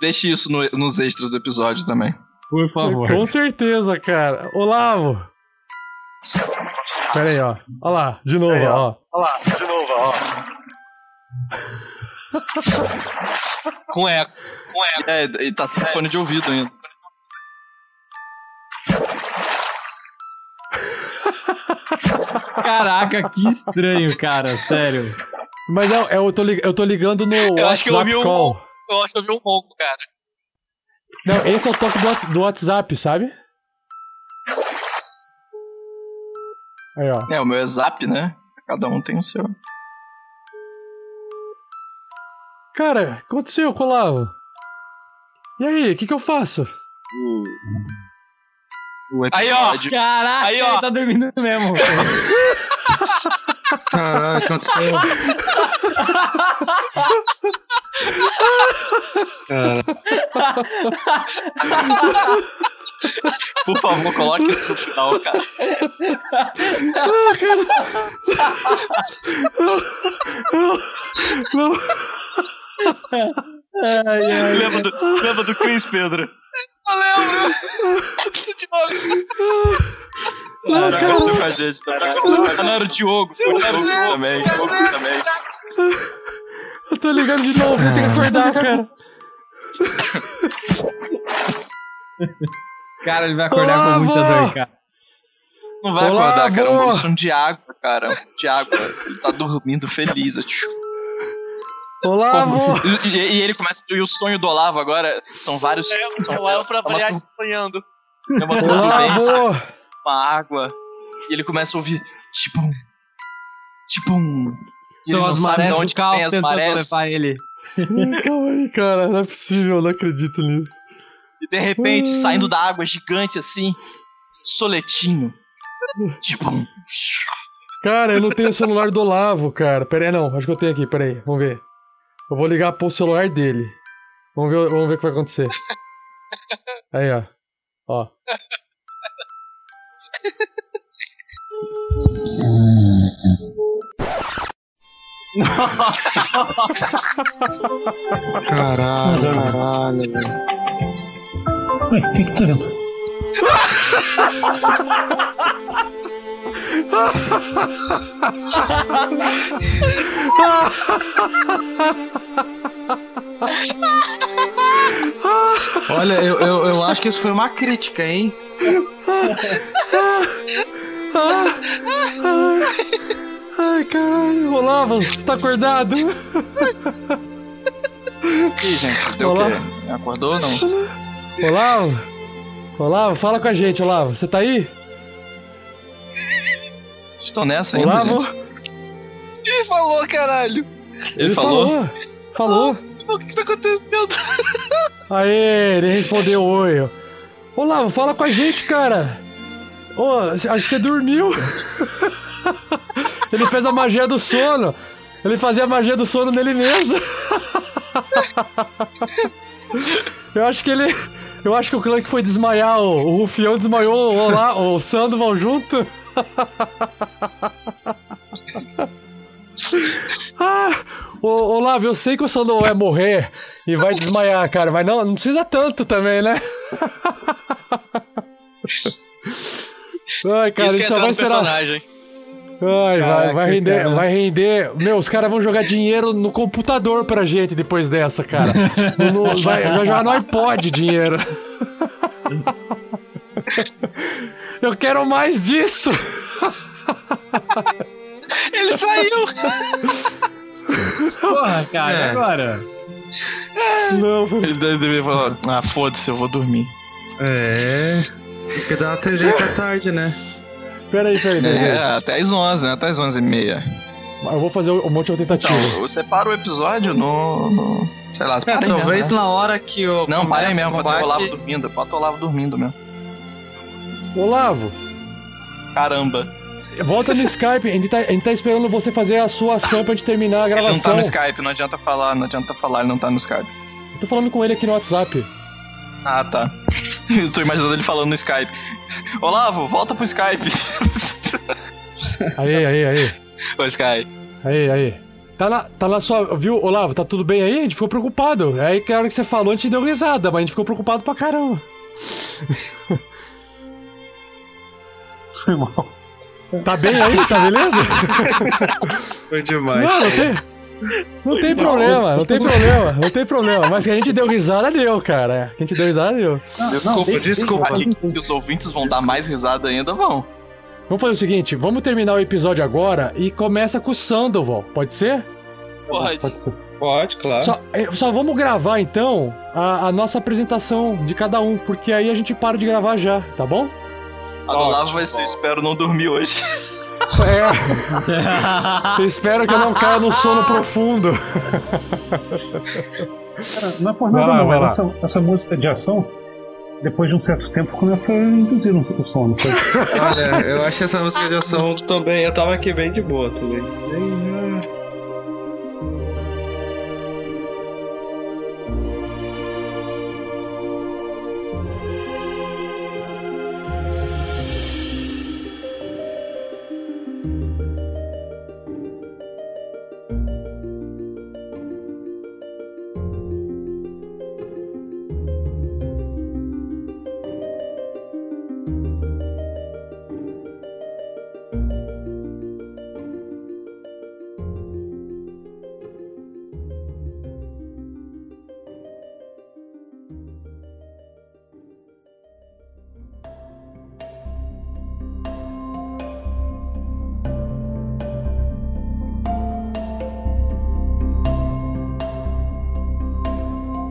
Deixe isso no- nos extras do episódio também. Por favor. Com certeza, cara. Olavo. Pera aí, ó. Olha lá, de novo, ó. Olha lá, de novo, ó. Com eco. Com eco. É, e tá sem fone de ouvido ainda. Caraca, que estranho, cara, sério. Mas é, é, eu, tô, eu tô ligando no Eu acho que eu ouvi um. Eu acho que eu ouvi um ronco, cara. Não, esse é o toque do, Whats- do WhatsApp, sabe? Aí, ó. É, o meu é zap, né? Cada um tem o seu. Cara, o que aconteceu o Olavo? E aí, o que que eu faço? O Aí, ó. episódio. Caraca, Aí, ó. ele tá dormindo mesmo. Caralho, aconteceu. Cara, Por favor, coloque isso no final, cara. Não. Ai, ai. Lembra, do, lembra do Chris, Pedro? Eu lembro! Não, Tá cara. com a gente, tá contando com a gente. Não era o Diogo, foi o Diogo também. Diogo também. Eu tô ligando de novo, vou ter que acordar, cara. Cara, ele vai acordar com muita Olavo! dor, cara. Não vai Olá, acordar, cara. É um avô. bolsão de água, cara. De água. Ele tá dormindo feliz. ó. Olavo! E, e- ele começa. E o sonho do Olavo agora são vários. É, são, o Olavo pra é uma variar tur- sonhando. é uma turbulência, Olavo! uma água. E ele começa a ouvir. Tipo um. Tipo um. ele São não as sabe de marés onde do caos as tentando marés. levar ele. Ai, Calma aí, cara. Não é possível, eu não acredito nisso. E de repente, saindo da água gigante assim. Soletinho. Tipo um. Cara, eu não tenho o celular do Olavo, cara. Pera aí, não. Acho que eu tenho aqui, pera aí. Vamos ver. Eu vou ligar pro celular dele. Vamos ver, vamos ver o que vai acontecer. Aí, ó. Ó. Caralho, caralho. Ué, o que que tá vendo? Olha, eu, eu, eu acho que isso foi uma crítica, hein? Ai, caralho. Olavo, você tá acordado? Ih, gente, deu o Olá. quê? Acordou ou não? Olavo? Olavo, fala com a gente, Olavo. Você tá aí? Estão nessa ainda, Olavo? gente? Ele falou, caralho! Ele, falou? Falou. O que que tá acontecendo? Aê, ele respondeu oi. Olavo, fala com a gente, cara. Ô, acho que você dormiu. ele fez a magia do sono. Ele fazia a magia do sono nele mesmo. Eu acho que ele. Eu acho que o Clank foi desmaiar. O, o Rufião desmaiou o, Olá, o Sandoval junto. Ah, ô, Olavo, eu sei que o Sandoval vai morrer e vai desmaiar, cara, mas não, não precisa tanto também, né? Ai, cara, Isso a que gente é só vai esperar. personagem. Ai, vai, vai render, cara. vai render. Meu, os caras vão jogar dinheiro no computador pra gente depois dessa, cara. No- no- vai, vai jogar no iPod dinheiro. Eu quero mais disso. Ele saiu! Porra, cara, É. agora? Não, Ele deve falar, ah, foda-se, eu vou dormir. É. Porque dá até jeito à tarde, né? Peraí, peraí, peraí. É, até às 11, né? Até às 11 e meia. Eu vou fazer um monte de tentativa. Então, você para o episódio no... no- sei lá, É, talvez mesmo, né? na hora que o. Não, para aí começa mesmo, o bota o Olavo dormindo. Bota o Olavo dormindo mesmo. Olavo, Caramba. volta no Skype. A gente, tá, a gente tá esperando você fazer a sua ação pra gente terminar a Ele gravação. não tá no Skype, não adianta falar, não adianta falar, ele não tá no Skype. Eu tô falando com ele aqui no WhatsApp. Ah, tá. Eu tô imaginando ele falando no Skype. Olavo, volta pro Skype. Aí, aí, aí. Ô, Sky. Aí, aí. Tá na, tá na sua. Viu, Olavo? Tá tudo bem aí? A gente ficou preocupado. Aí que a hora que você falou, a gente deu risada, mas a gente ficou preocupado pra caramba. Foi mal. Tá bem aí? Tá beleza? Foi demais. Não, não tem. Não tem problema, não tem problema, não tem problema. Mas que a gente deu risada, deu, cara. Que a gente deu risada, deu. Desculpa, desculpa. Aí que os ouvintes vão dar mais risada ainda, vão. Vamos fazer o seguinte, vamos terminar o episódio agora e começa com o Sandoval, pode ser? Pode. Pode ser. Pode, claro. Só, eh, só vamos gravar então a, a nossa apresentação de cada um, porque aí a gente para de gravar já, tá bom? A do vai ser, eu espero não dormir hoje. É. Espero que eu não caia no sono profundo. Cara, não é por nada lá, não, lá. essa, essa música de ação, depois de um certo tempo, começa a induzir o o sono, sabe? Olha, eu acho essa música de ação também. Eu tava aqui bem de boa também.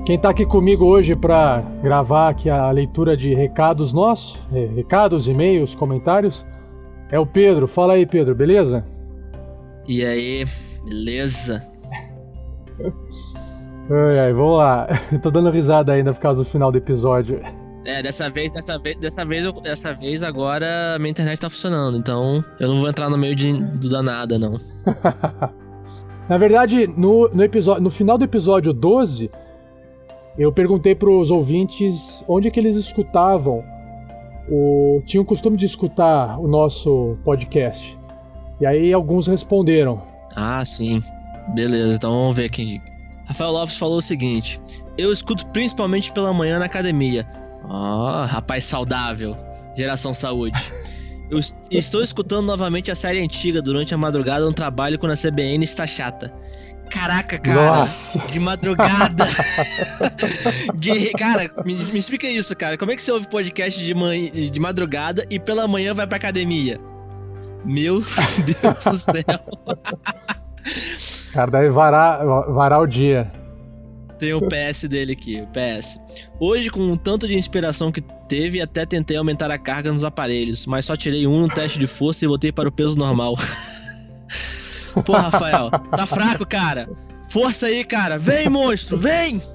Quem tá aqui comigo hoje para gravar aqui a leitura de recados nossos, eh, recados, e-mails, comentários, é o Pedro. Fala aí, Pedro, beleza? E aí, beleza? Ai, ai, vamos lá. Tô dando risada ainda por causa do final do episódio. É, dessa vez, dessa vez, dessa vez, eu- dessa vez agora minha internet tá funcionando, então eu não vou entrar no meio de, do danada, não. Na verdade, no, no, episódio, no final do episódio 12, eu perguntei pros ouvintes onde que eles escutavam. O, tinham o costume de escutar o nosso podcast. E aí alguns responderam. Ah, sim. Beleza, então vamos ver aqui. Rafael Lopes falou o seguinte: Eu escuto principalmente pela manhã na academia. Ó, rapaz saudável. Geração saúde. Eu es- estou escutando novamente a série antiga durante a madrugada no trabalho quando a CBN está chata. Caraca, cara. Nossa. De madrugada. Guerre- Cara, me, me explica isso, cara. Como é que você ouve podcast de, manhã, de madrugada e pela manhã vai pra academia? Meu Deus do céu. Cara, deve varar, varar o dia. Tem o PS dele aqui, o PS. Hoje, com o tanto de inspiração que teve, até tentei aumentar a carga nos aparelhos, mas só tirei um no teste de força e voltei para o peso normal. Pô, Rafael, tá fraco, cara. Força aí, cara. Vem, monstro, vem!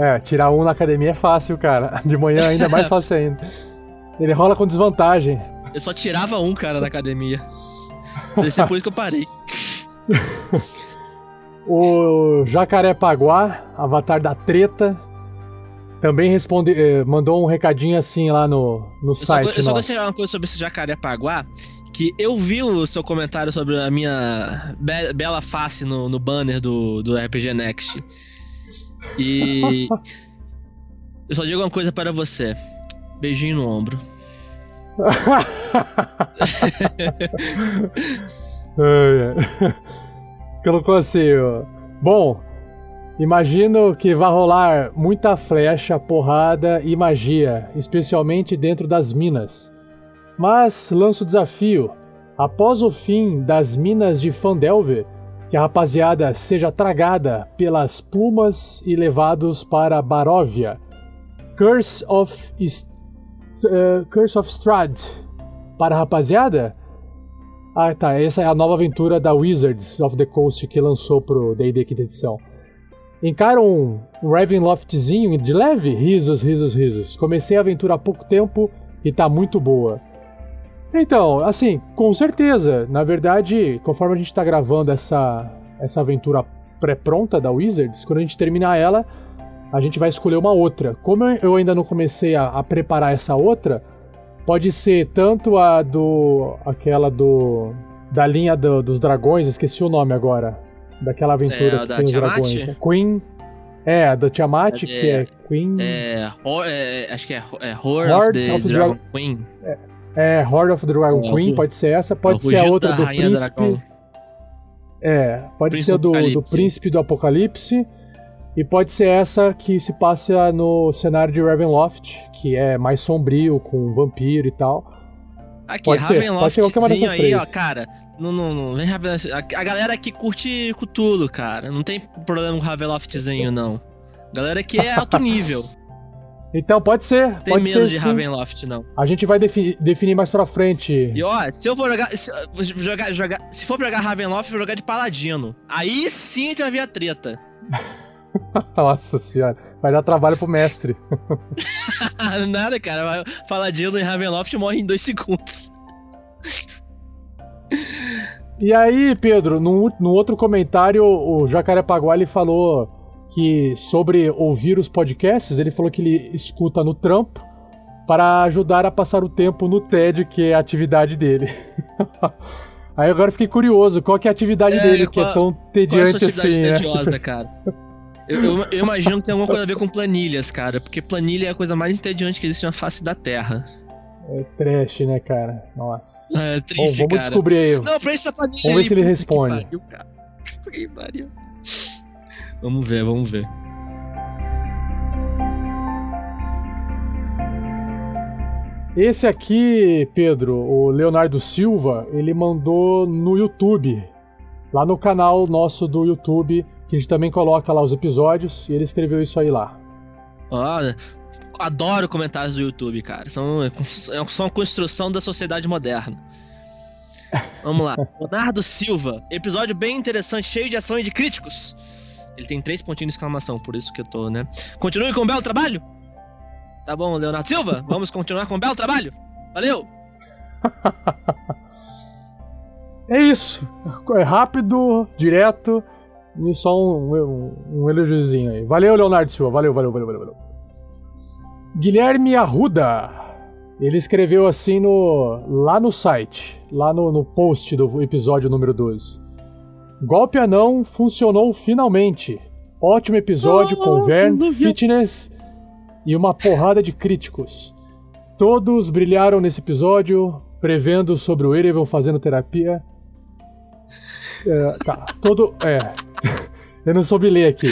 É, tirar um na academia é fácil, cara. De manhã ainda é mais fácil ainda. Ele rola com desvantagem. Eu só tirava um, cara, da academia. Deve ser por isso que eu parei. O Jacarepaguá, avatar da treta, também responde, eh, mandou um recadinho assim lá no, no Eu só, site go- eu só gostaria de falar uma coisa sobre esse Jacarepaguá, que eu vi o seu comentário sobre a minha be- bela face no, no banner do, do RPG Next. E eu só digo uma coisa para você. Beijinho no ombro. Colocou assim, ó. Bom, imagino que vai rolar muita flecha, porrada e magia, especialmente dentro das minas. Mas lanço o desafio. Após o fim das minas de Fandelver, que a rapaziada seja tragada pelas plumas e levados para Baróvia. Curse of, eh, Curse of Strahd. Para a rapaziada? Ah, tá. Essa é a nova aventura da Wizards of the Coast que lançou pro D&D quinta edição. Encara um Ravenloftzinho de leve? Risos, risos, risos. Comecei a aventura há pouco tempo e tá muito boa. Então, assim, com certeza. Na verdade, conforme a gente tá gravando essa, essa aventura pré-pronta da Wizards, quando a gente terminar ela, a gente vai escolher uma outra. Como eu- ainda não comecei a, a preparar essa outra, pode ser tanto a do. aquela do. da linha do- dos dragões, esqueci o nome agora. Daquela aventura É, que da tem os Tiamat? dragões. É Queen. É, a do Tiamat, É, que é Queen. É, é, acho que é, é Horde of the of the Dragon Dra- Queen. É, Horde of the Dragon É, Queen, pode ser essa, é pode o ser a outra do príncipe. Dragão. É, pode Príncipe ser do do, príncipe do Apocalipse. E pode ser essa que se passa no cenário de Ravenloft, que é mais sombrio, com vampiro e tal. Aqui, Pode ser, pode ser aí, ó, cara. Não, não, não. Vem Ravenloft. A, galera aqui curte Cthulhu, cara. Não tem problema com Ravenloftzinho, não. A galera aqui é alto nível. Então pode ser, tem pode medo ser de sim. Ravenloft, não. A gente vai defi- definir mais pra frente. E ó, se eu for jogar. Se, jogar, jogar, se for jogar Ravenloft, eu vou jogar de Paladino. Aí sim a gente vai ver a treta. Nossa senhora, vai dar trabalho pro mestre. Nada, cara. Paladino e Ravenloft morrem em dois segundos. E aí, Pedro, no, no outro comentário, o Jacarepaguá ele falou que sobre ouvir os podcasts, ele falou que ele escuta no trampo para ajudar a passar o tempo no TED, que é a atividade dele. aí agora eu fiquei curioso, qual que é a atividade dele que é tão Qual é a tediante sua atividade assim, né? tediosa, cara? Eu, eu- eu imagino que tem alguma coisa a ver com planilhas, cara. Porque planilha é a coisa mais entediante que existe na face da Terra. É trash, né, cara? Nossa. É triste, Bom, vamos cara. descobrir aí. Não, pra essa planilha Vamos ver aí, se ele puta que responde. pariu, cara. Que pariu. Vamos ver, vamos ver. Esse aqui, Pedro, o Leonardo Silva, ele mandou no YouTube, lá no canal nosso do YouTube, que a gente também coloca lá os episódios, e ele escreveu isso aí lá. Olha, adoro comentários do YouTube, cara. São, são a construção da sociedade moderna. Vamos lá. Leonardo Silva. Episódio bem interessante, cheio de ação e de críticos. Ele tem três pontinhos de exclamação, por isso que eu tô, né? Continue com o belo trabalho. Tá bom, Leonardo Silva? Vamos continuar com o belo trabalho. Valeu! É isso. É rápido, direto e só um, um, um elogiozinho aí. Valeu, Leonardo Silva. Valeu, valeu, valeu, valeu. Guilherme Arruda. Ele escreveu assim no lá no site, lá no, no post do episódio número 12. Golpe anão funcionou finalmente. Ótimo episódio oh, com Vern, Fitness e uma porrada de críticos. Todos brilharam nesse episódio, prevendo sobre o Erevan fazendo terapia. É, tá, todo. É. Eu não soube ler aqui.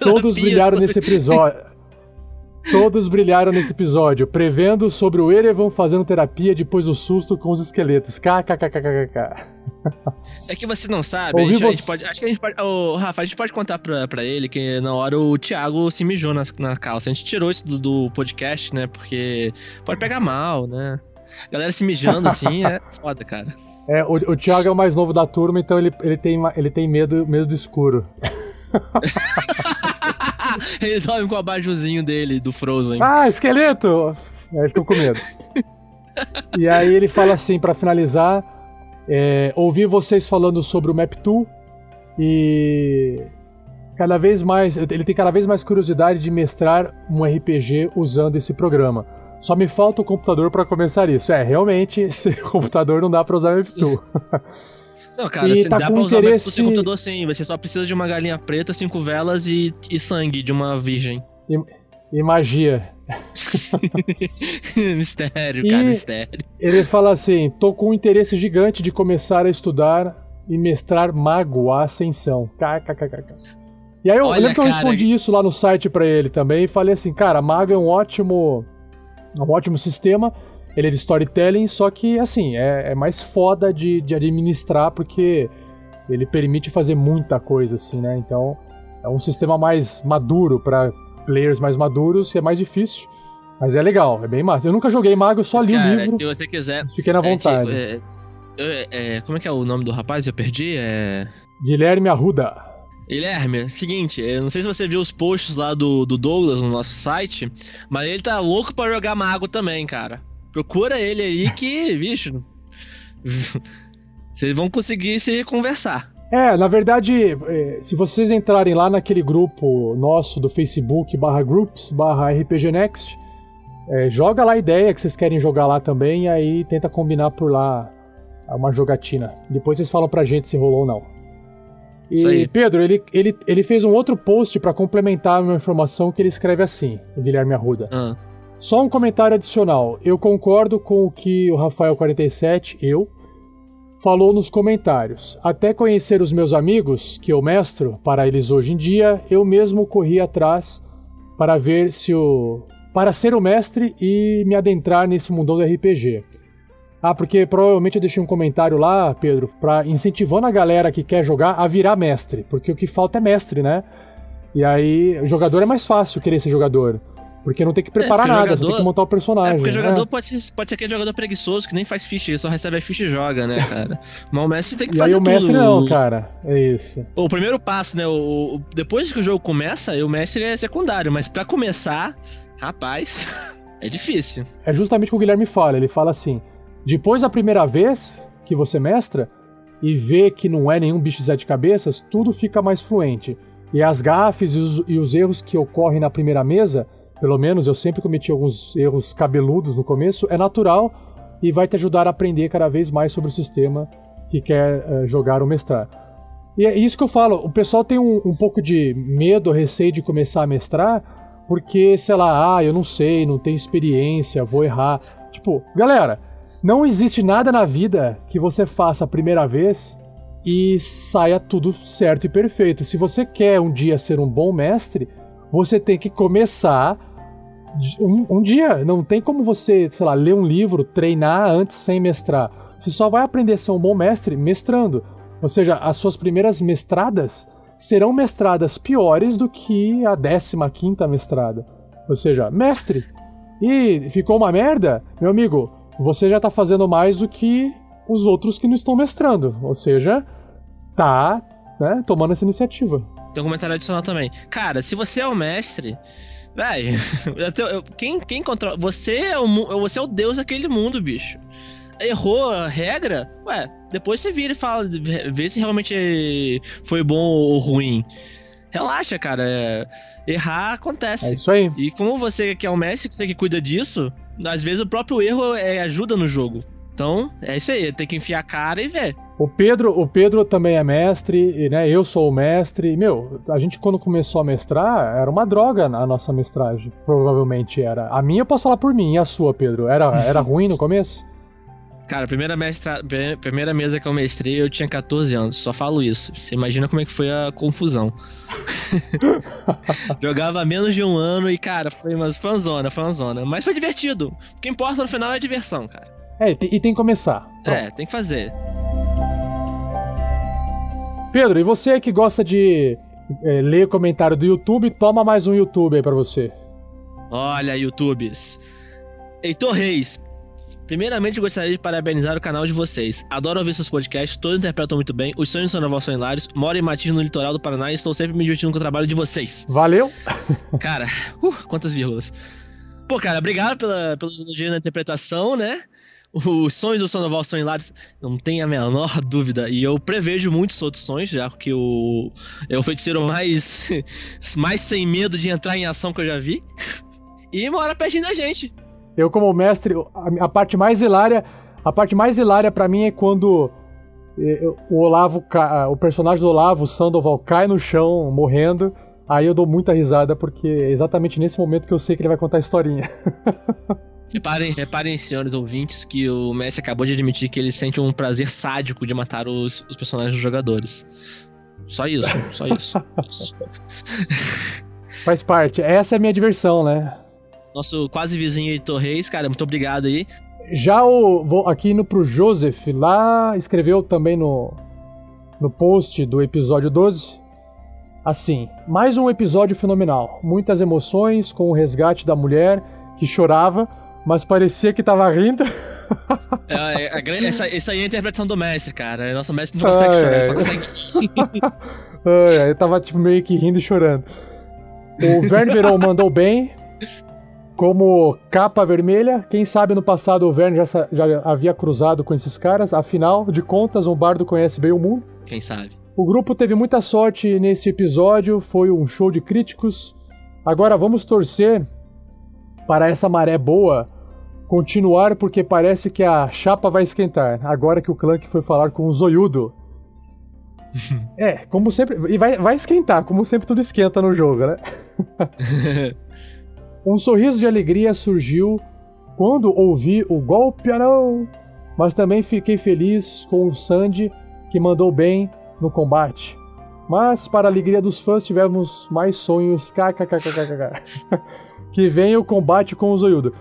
Todos brilharam nesse episódio. Todos brilharam nesse episódio, prevendo sobre o Erevan fazendo terapia depois do susto com os esqueletos. KKKKKK. É que você não sabe, a gente, a gente, pode. Acho que a gente pode. Oh, Rafa, a gente pode contar pra, pra ele que na hora o Thiago se mijou na, na calça. A gente tirou isso do, do podcast, né? Porque pode pegar mal, né? galera se mijando assim é foda, cara. É, o, o Thiago é o mais novo da turma, então ele, ele, tem, ele tem medo, medo do escuro. ele dorme com o abajuzinho dele, do Frozen. Ah, esqueleto! Aí ficou com medo. e aí ele fala assim, para finalizar, é, ouvi vocês falando sobre o Map Tool e cada vez mais, ele tem cada vez mais curiosidade de mestrar um RPG usando esse programa. Só me falta o computador para começar isso. É, realmente, esse computador não dá para usar o F2. Não, cara, e tá dá pra usar interesse... o computador sim, você só precisa de uma galinha preta, cinco velas e, e sangue de uma virgem. E, e magia. mistério, cara, mistério. Ele fala assim: tô com um interesse gigante de começar a estudar e mestrar Mago a Ascensão. KKKK. E aí eu, Olha, lembro que eu respondi isso lá no site para ele também e falei assim, cara, Mago é um ótimo é um ótimo sistema, ele é de storytelling, só que, assim, é, é mais foda de, de administrar porque ele permite fazer muita coisa, assim, né? Então, é um sistema mais maduro para players mais maduros, e é mais difícil. Mas é legal, é bem massa. Eu nunca joguei Mago, só li cara, o livro. Se você quiser. Fiquei na vontade. É, é, é, como é que é o nome do rapaz? Eu perdi? É. Guilherme Arruda. Guilherme, seguinte, eu não sei se você viu os posts lá do, do Douglas no nosso site, mas ele tá louco pra jogar mago também, cara. Procura ele aí que, bicho. vocês vão conseguir se conversar. É, na verdade, é, se vocês entrarem lá naquele grupo nosso do Facebook barra groups barra RPG Next, é, joga lá a ideia que vocês querem jogar lá também e aí tenta combinar por lá uma jogatina. Depois vocês falam pra gente se rolou ou não. E Pedro, ele, ele, ele fez um outro post para complementar uma informação que ele escreve assim, o Guilherme Arruda. Ah. Só um comentário adicional. Eu concordo com o que o Rafael47, eu, falou nos comentários. Até conhecer os meus amigos, que eu mestro para eles hoje em dia, eu mesmo corri atrás para ver se o. para ser o mestre e me adentrar nesse mundão do RPG. Ah, porque provavelmente eu deixei um comentário lá, Pedro, para incentivando a galera que quer jogar a virar mestre, porque o que falta é mestre, né? E aí, jogador é mais fácil querer ser jogador. Porque não tem que preparar é, nada, jogador... tem que montar o personagem. É, porque o jogador né? pode, ser, pode ser aquele jogador preguiçoso que nem faz ficha, ele só recebe a ficha e joga, né, cara? Mas o mestre tem que e fazer tudo. E o mestre não, cara. É isso. O primeiro passo, né? O, o, depois que o jogo começa, o mestre é secundário, mas para começar, rapaz, é difícil. É justamente o que o Guilherme fala. Ele fala assim: depois da primeira vez que você mestra e vê que não é nenhum bicho de sete cabeças, tudo fica mais fluente. E as gafes e os, e os erros que ocorrem na primeira mesa, pelo menos eu sempre cometi alguns erros cabeludos no começo, é natural e vai te ajudar a aprender cada vez mais sobre o sistema que quer uh, jogar ou mestrar. E é isso que eu falo, o pessoal tem um, um pouco de medo, receio de começar a mestrar, porque, sei lá, ah, eu não sei, não tenho experiência, vou errar. Tipo, galera, não existe nada na vida que você faça a primeira vez e saia tudo certo e perfeito. Se você quer um dia ser um bom mestre, você tem que começar um, um, dia. Não tem como você, sei lá, ler um livro, treinar antes sem mestrar. Você só vai aprender a ser um bom mestre mestrando. Ou seja, as suas primeiras mestradas serão mestradas piores do que a 15 mestrada. Ou seja, mestre, e ficou uma merda, meu amigo, você já tá fazendo mais do que os outros que não estão mestrando. Ou seja, tá né, tomando essa iniciativa. Tem um comentário adicional também. Cara, se você é o mestre, Véi, quem, quem controla. Você é, o, você é o deus daquele mundo, bicho. Errou a regra? Ué, depois você vira e fala, vê se realmente foi bom ou ruim. Relaxa, cara. É, errar acontece. É isso aí. E como você que é o mestre, você que cuida disso, às vezes o próprio erro é, ajuda no jogo. Então, é isso aí, tem que enfiar a cara e ver. O Pedro, o Pedro também é mestre, né? Eu sou o mestre. Meu, a gente quando começou a mestrar, era uma droga a nossa mestragem. Provavelmente era. A minha eu posso falar por mim, e a sua, Pedro? Era, era ruim no começo? Cara, a primeira, mestra... primeira mesa que eu mestrei, eu tinha 14 anos. Só falo isso. Você imagina como é que foi a confusão. Jogava menos de um ano e, cara, foi uma fanzona, fanzona. Mas foi divertido. O que importa no final é a diversão, cara. É, e tem que começar. Pronto. É, tem que fazer. Pedro, e você que gosta de é, ler comentário do YouTube, toma mais um YouTube aí pra você. Olha, YouTubes. Heitor Reis. Primeiramente, gostaria de parabenizar o canal de vocês. Adoro ouvir seus podcasts, todos interpretam muito bem. Os sonhos são novos são hilários. Moro em Matis, no litoral do Paraná, e estou sempre me divertindo com o trabalho de vocês. Valeu! Cara, uh, quantas vírgulas. Pô, cara, obrigado pela, pelo elogio na interpretação, né? Os sonhos do Sandoval são hilários, não tem a menor dúvida. E eu prevejo muitos outros sonhos, já que o é o feiticeiro mais, mais sem medo de entrar em ação que eu já vi. E mora pertinho da gente. Eu, como mestre, a, parte mais hilária. A parte mais hilária para mim é quando é, o Olavo, o personagem do Olavo, o Sandoval, cai no chão morrendo. Aí eu dou muita risada, porque é exatamente nesse momento que eu sei que ele vai contar a historinha. Reparem, reparem, senhores ouvintes, que o Messi acabou de admitir que ele sente um prazer sádico de matar os, os personagens dos jogadores. Só isso, só isso. Faz parte. Essa é a minha diversão, né? Nosso quase vizinho Heitor Reis, cara, muito obrigado aí. Já o. Vou aqui indo pro Joseph, lá escreveu também no, no post do episódio 12. Assim, mais um episódio fenomenal. Muitas emoções com o resgate da mulher que chorava mas parecia que tava rindo. É, é, a, essa, essa aí é a interpretação do mestre, cara. Nosso mestre não consegue ah, chorar, é. só consegue. ah, é, tava tipo meio que rindo e chorando. O Verne Verão mandou bem. Como capa vermelha, quem sabe no passado o Verne já, já havia cruzado com esses caras, afinal de contas, um bardo conhece bem o mundo. Quem sabe? O grupo teve muita sorte nesse episódio, foi um show de críticos. Agora vamos torcer para essa maré boa continuar porque parece que a chapa vai esquentar. Agora que o Clank foi falar com o Zoiudo. é, como sempre. E vai, vai esquentar, como sempre tudo esquenta no jogo, né? um sorriso de alegria surgiu quando ouvi o golpe não! Mas também fiquei feliz com o Sandy que mandou bem no combate. Mas, para a alegria dos fãs, tivemos mais sonhos. KKKKKK. que vem o combate com o Zoiudo.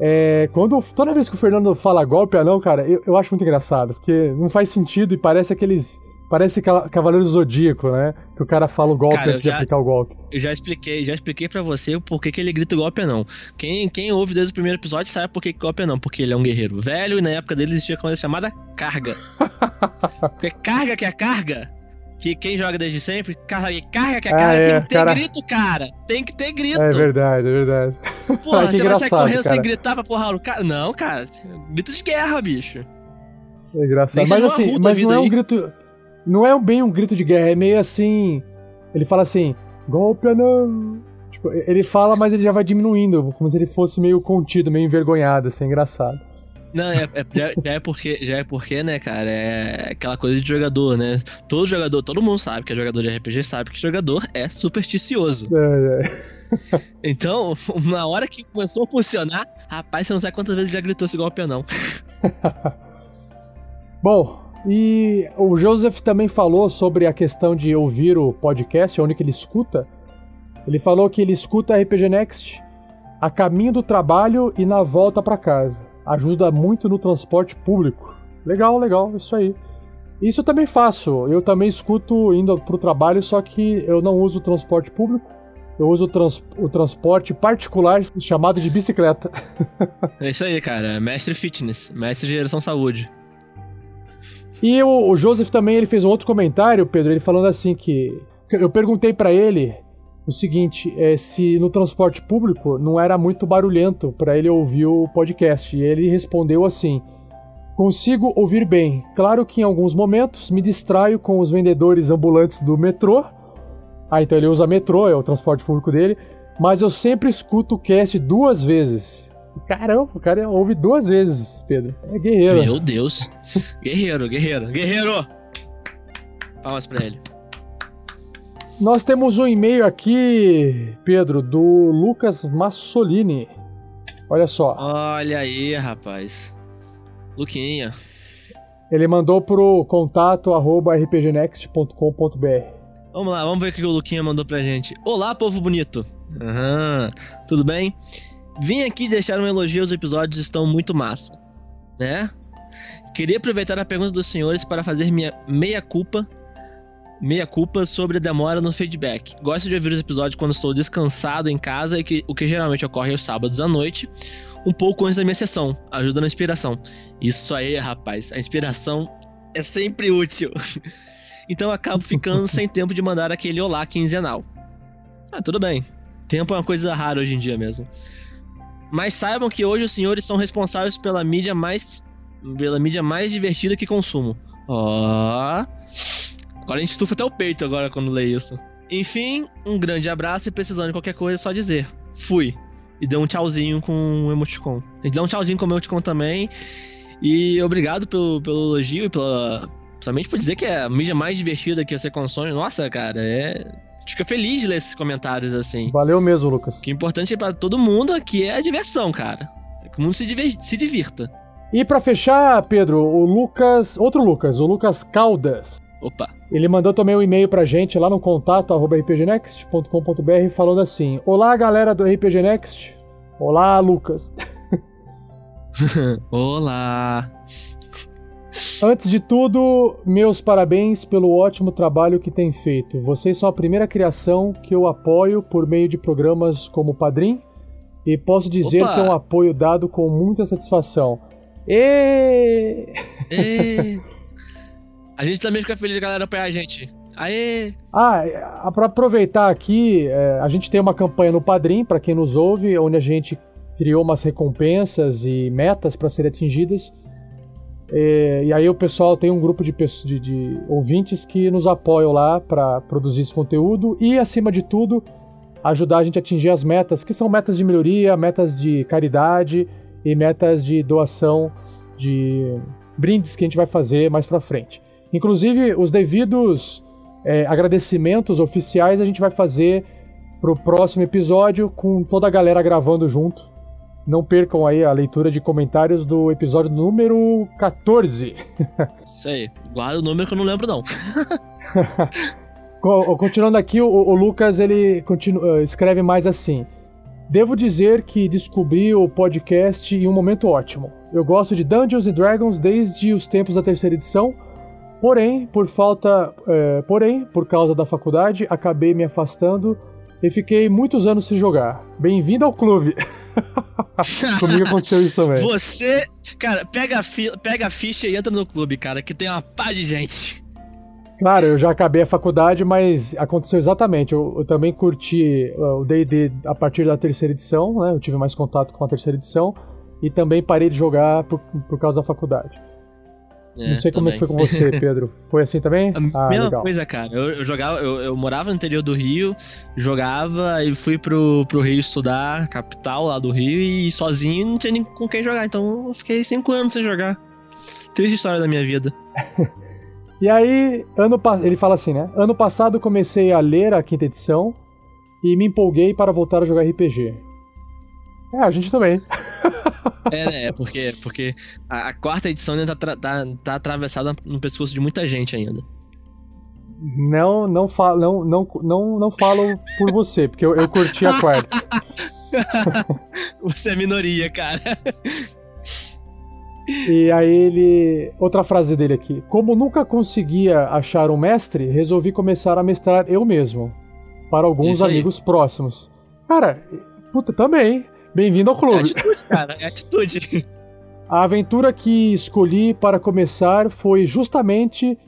É, quando, toda vez que o Fernando fala golpe anão, cara, eu, eu acho muito engraçado, porque não faz sentido e parece aqueles. Parece Cavaleiro Zodíaco, né? Que o cara fala o golpe cara, antes já, de aplicar o golpe. Eu já expliquei, já expliquei para você o porquê que ele grita golpe não. Quem, quem ouve desde o primeiro episódio sabe por que golpe não, porque ele é um guerreiro velho e na época dele existia coisa chamada carga. porque carga que é carga que quem joga desde sempre, carga, carga que a ah, é, tem que ter cara... grito, cara. Tem que ter grito. É verdade, é verdade. Porra, você vai sair correndo cara. sem gritar pra porra o cara. Não, cara. Grito de guerra, bicho. É engraçado. mas assim, mas não é um aí. grito. Não é bem um grito de guerra, é meio assim. Ele fala assim, golpe não. Tipo, ele fala, mas ele já vai diminuindo, como se ele fosse meio contido, meio envergonhado, assim, é engraçado. Não, é, é, já, já, é porque, já é porque, né, cara, é aquela coisa de jogador, né? Todo jogador, todo mundo sabe que é jogador de RPG, sabe que jogador é supersticioso. É, é. Então, na hora que começou a funcionar, rapaz, você não sabe quantas vezes já gritou esse golpe ou não. Bom, e o Joseph também falou sobre a questão de ouvir o podcast, onde que ele escuta. Ele falou que ele escuta RPG Next a caminho do trabalho e na volta para casa ajuda muito no transporte público. Legal, legal, isso aí. Isso eu também faço. Eu também escuto indo pro trabalho, só que eu não uso transporte público. Eu uso o, trans o transporte particular chamado de bicicleta. É isso aí, cara. Mestre Fitness, mestre de geração saúde. E o, o Joseph também ele fez um outro comentário, Pedro, ele falando assim que eu perguntei para ele o seguinte, é, se no transporte público não era muito barulhento para ele ouvir o podcast. E ele respondeu assim: Consigo ouvir bem. Claro que em alguns momentos me distraio com os vendedores ambulantes do metrô. Ah, então ele usa metrô, é o transporte público dele. Mas eu sempre escuto o cast duas vezes. Caramba, o cara ouve duas vezes, Pedro. É guerreiro. Meu Deus. guerreiro, guerreiro, guerreiro! Palmas pra ele. Nós temos um e-mail aqui, Pedro, do Lucas Massolini. Olha só. Olha aí, rapaz. Luquinha. Ele mandou pro contato arroba rpgnext.com.br. Vamos lá, vamos ver o que o Luquinha mandou pra gente. Olá, povo bonito. Uhum. Tudo bem? Vim aqui deixar um elogio aos episódios, estão muito massa. Né? Queria aproveitar a pergunta dos senhores para fazer minha meia culpa meia culpa sobre a demora no feedback. Gosto de ouvir os episódios quando estou descansado em casa, e que, o que geralmente ocorre aos sábados à noite, um pouco antes da minha sessão, ajuda na inspiração. Isso aí, rapaz, a inspiração é sempre útil. então acabo ficando sem tempo de mandar aquele olá quinzenal. Ah, tudo bem. Tempo é uma coisa rara hoje em dia mesmo. Mas saibam que hoje os senhores são responsáveis pela mídia mais pela mídia mais divertida que consumo. Ó. Oh. Agora a gente estufa até o peito agora quando lê isso. Enfim, um grande abraço e precisando de qualquer coisa é só dizer. Fui. E deu um tchauzinho com o emoticon. A gente deu um tchauzinho com o emoticon também. E obrigado pelo, pelo elogio e pela. Somente por dizer que é a mídia mais divertida que você consome. Nossa, cara, é. Fica feliz de ler esses comentários assim. Valeu mesmo, Lucas. O que é importante para todo mundo aqui é a diversão, cara. É que o mundo se, diver... se divirta. E para fechar, Pedro, o Lucas. Outro Lucas, o Lucas Caldas. Opa. Ele mandou também um e-mail pra gente lá no contato rpgnext.com.br falando assim: Olá, galera do RPG Next. Olá, Lucas. Olá. Antes de tudo, meus parabéns pelo ótimo trabalho que tem feito. Vocês são a primeira criação que eu apoio por meio de programas como Padrim e posso dizer Opa. que é um apoio dado com muita satisfação. E... e... A gente também fica feliz galera apoiar a gente. Aê! Ah, é, para aproveitar aqui, é, a gente tem uma campanha no Padrim, para quem nos ouve, onde a gente criou umas recompensas e metas para serem atingidas. É, e aí o pessoal tem um grupo de, de, de ouvintes que nos apoiam lá para produzir esse conteúdo e, acima de tudo, ajudar a gente a atingir as metas, que são metas de melhoria, metas de caridade e metas de doação de brindes que a gente vai fazer mais para frente. Inclusive, os devidos é, agradecimentos oficiais a gente vai fazer pro próximo episódio com toda a galera gravando junto. Não percam aí a leitura de comentários do episódio número 14. Isso aí. Guarda o número que eu não lembro, não. Continuando aqui, o, o Lucas ele continua, escreve mais assim. Devo dizer que descobri o podcast em um momento ótimo. Eu gosto de Dungeons and Dragons desde os tempos da terceira edição Porém, por falta, é, porém, por causa da faculdade, acabei me afastando e fiquei muitos anos sem jogar. Bem-vindo ao clube. Comigo aconteceu isso também. Você, cara, pega a, pega a ficha e entra no clube, cara, que tem uma pá de gente. Claro, eu já acabei a faculdade, mas aconteceu exatamente. Eu, eu também curti uh, o D&D a partir da terceira edição, né? Eu tive mais contato com a terceira edição e também parei de jogar por, por causa da faculdade. É, não sei como é que foi com você, Pedro. Foi assim também? A ah, mesma legal. coisa, cara. Eu, eu jogava, eu, eu, morava no interior do Rio, jogava e fui pro, pro Rio estudar, capital lá do Rio, e sozinho não tinha nem com quem jogar. Então eu fiquei cinco anos sem jogar. Triste história da minha vida. e aí, ano ele fala assim, né? Ano passado comecei a ler a quinta edição e me empolguei para voltar a jogar RPG. É, a gente também. É, né? Porque, porque a, a quarta edição ainda tá, tá, tá atravessada no pescoço de muita gente ainda. Não, não, fa não, não, não, não falo por você, porque eu, eu curti a quarta. você é minoria, cara. E aí ele. Outra frase dele aqui. Como nunca conseguia achar um mestre, resolvi começar a mestrar eu mesmo. Para alguns amigos próximos. Cara, puta, também. Bem-vindo ao É clube. atitude, cara. É atitude. A aventura que escolhi para começar foi justamente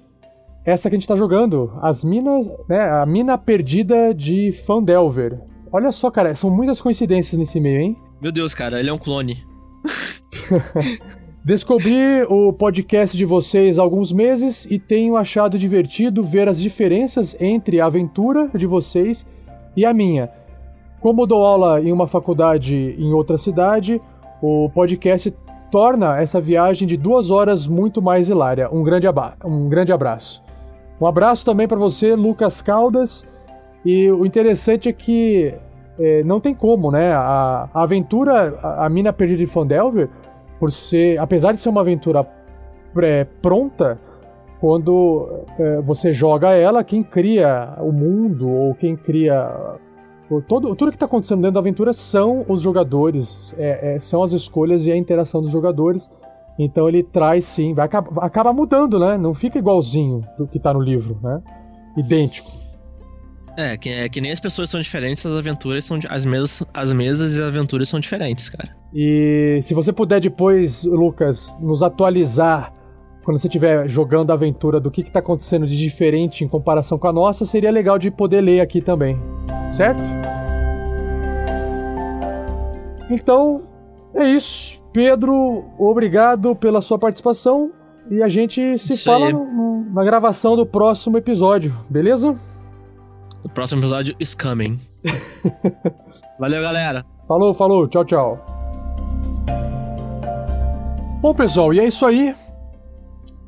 essa que a gente tá jogando. As minas. Né, a mina perdida de Fandelver. Olha só, cara, são muitas coincidências nesse meio, hein? Meu Deus, cara, ele é um clone. Descobri o podcast de vocês há alguns meses e tenho achado divertido ver as diferenças entre a aventura de vocês e a minha. Como dou aula em uma faculdade em outra cidade, o podcast torna essa viagem de duas horas muito mais hilária. Um grande, um grande abraço. Um abraço também para você, Lucas Caldas. E o interessante é que é, não tem como, né? A, a aventura, a, a Mina Perdida de Fandelver, por ser, apesar de ser uma aventura pré- pronta, quando é, você joga ela, quem cria o mundo ou quem cria o- todo, tudo que está acontecendo dentro da aventura são os jogadores, é- é, são as escolhas e a interação dos jogadores. Então ele traz sim, vai acaba, acaba mudando, né? Não fica igualzinho do que tá no livro, né? Idêntico. É que, é que nem as pessoas são diferentes, as aventuras são. As mesas, as mesas e as aventuras são diferentes, cara. E se você puder depois, Lucas, nos atualizar quando você estiver jogando a aventura do que está acontecendo de diferente em comparação com a nossa, seria legal de poder ler aqui também. Certo? Então, é isso. Pedro, obrigado pela sua participação. E a gente se Isso fala no- na gravação do próximo episódio, beleza? O próximo episódio is coming. Valeu, galera. Falou, falou, tchau, tchau. Bom, pessoal, e é isso aí.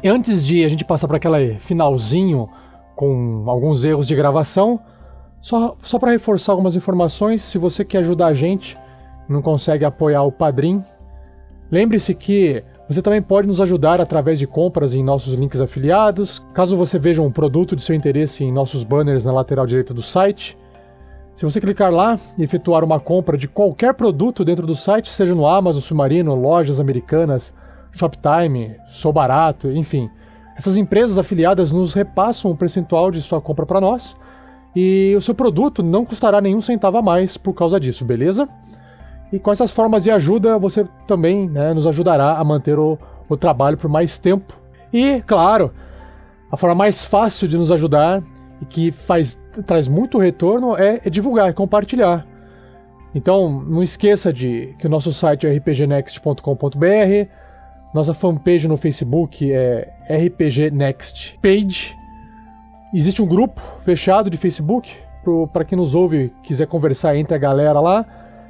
Antes de a gente passar para aquele finalzinho com alguns erros de gravação, só, só para reforçar algumas informações, se você quer ajudar a gente, não consegue apoiar o Padrim, lembre-se que você também pode nos ajudar através de compras em nossos links afiliados. Caso você veja um produto de seu interesse em nossos banners na lateral direita do site, se você clicar lá e efetuar uma compra de qualquer produto dentro do site, seja no Amazon, Submarino, lojas americanas, Shoptime, Sou Barato, enfim, essas empresas afiliadas nos repassam um percentual de sua compra para nós e o seu produto não custará nenhum centavo a mais por causa disso, beleza? E com essas formas de ajuda, você também né, nos ajudará a manter o, o trabalho por mais tempo. E, claro, a forma mais fácil de nos ajudar e que faz, traz muito retorno é, é divulgar, é compartilhar. Então, não esqueça de que o nosso site é rpgnext.com.br, nossa fanpage no Facebook é RPG Next Page. Existe um grupo fechado de Facebook para quem nos ouve quiser conversar entre a galera lá.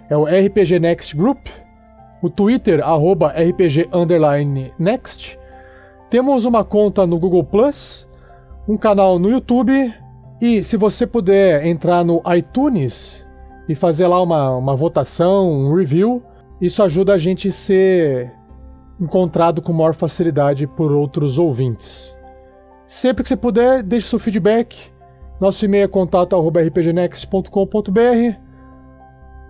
É o RPG Next Group. O Twitter, arroba RPG Next. Temos uma conta no Google Plus, um canal no YouTube. E se você puder entrar no iTunes e fazer lá uma, uma votação, um review, isso ajuda a gente a ser encontrado com maior facilidade por outros ouvintes. Sempre que você puder, deixe seu feedback. Nosso e-mail é contato@rpgnext.com.br.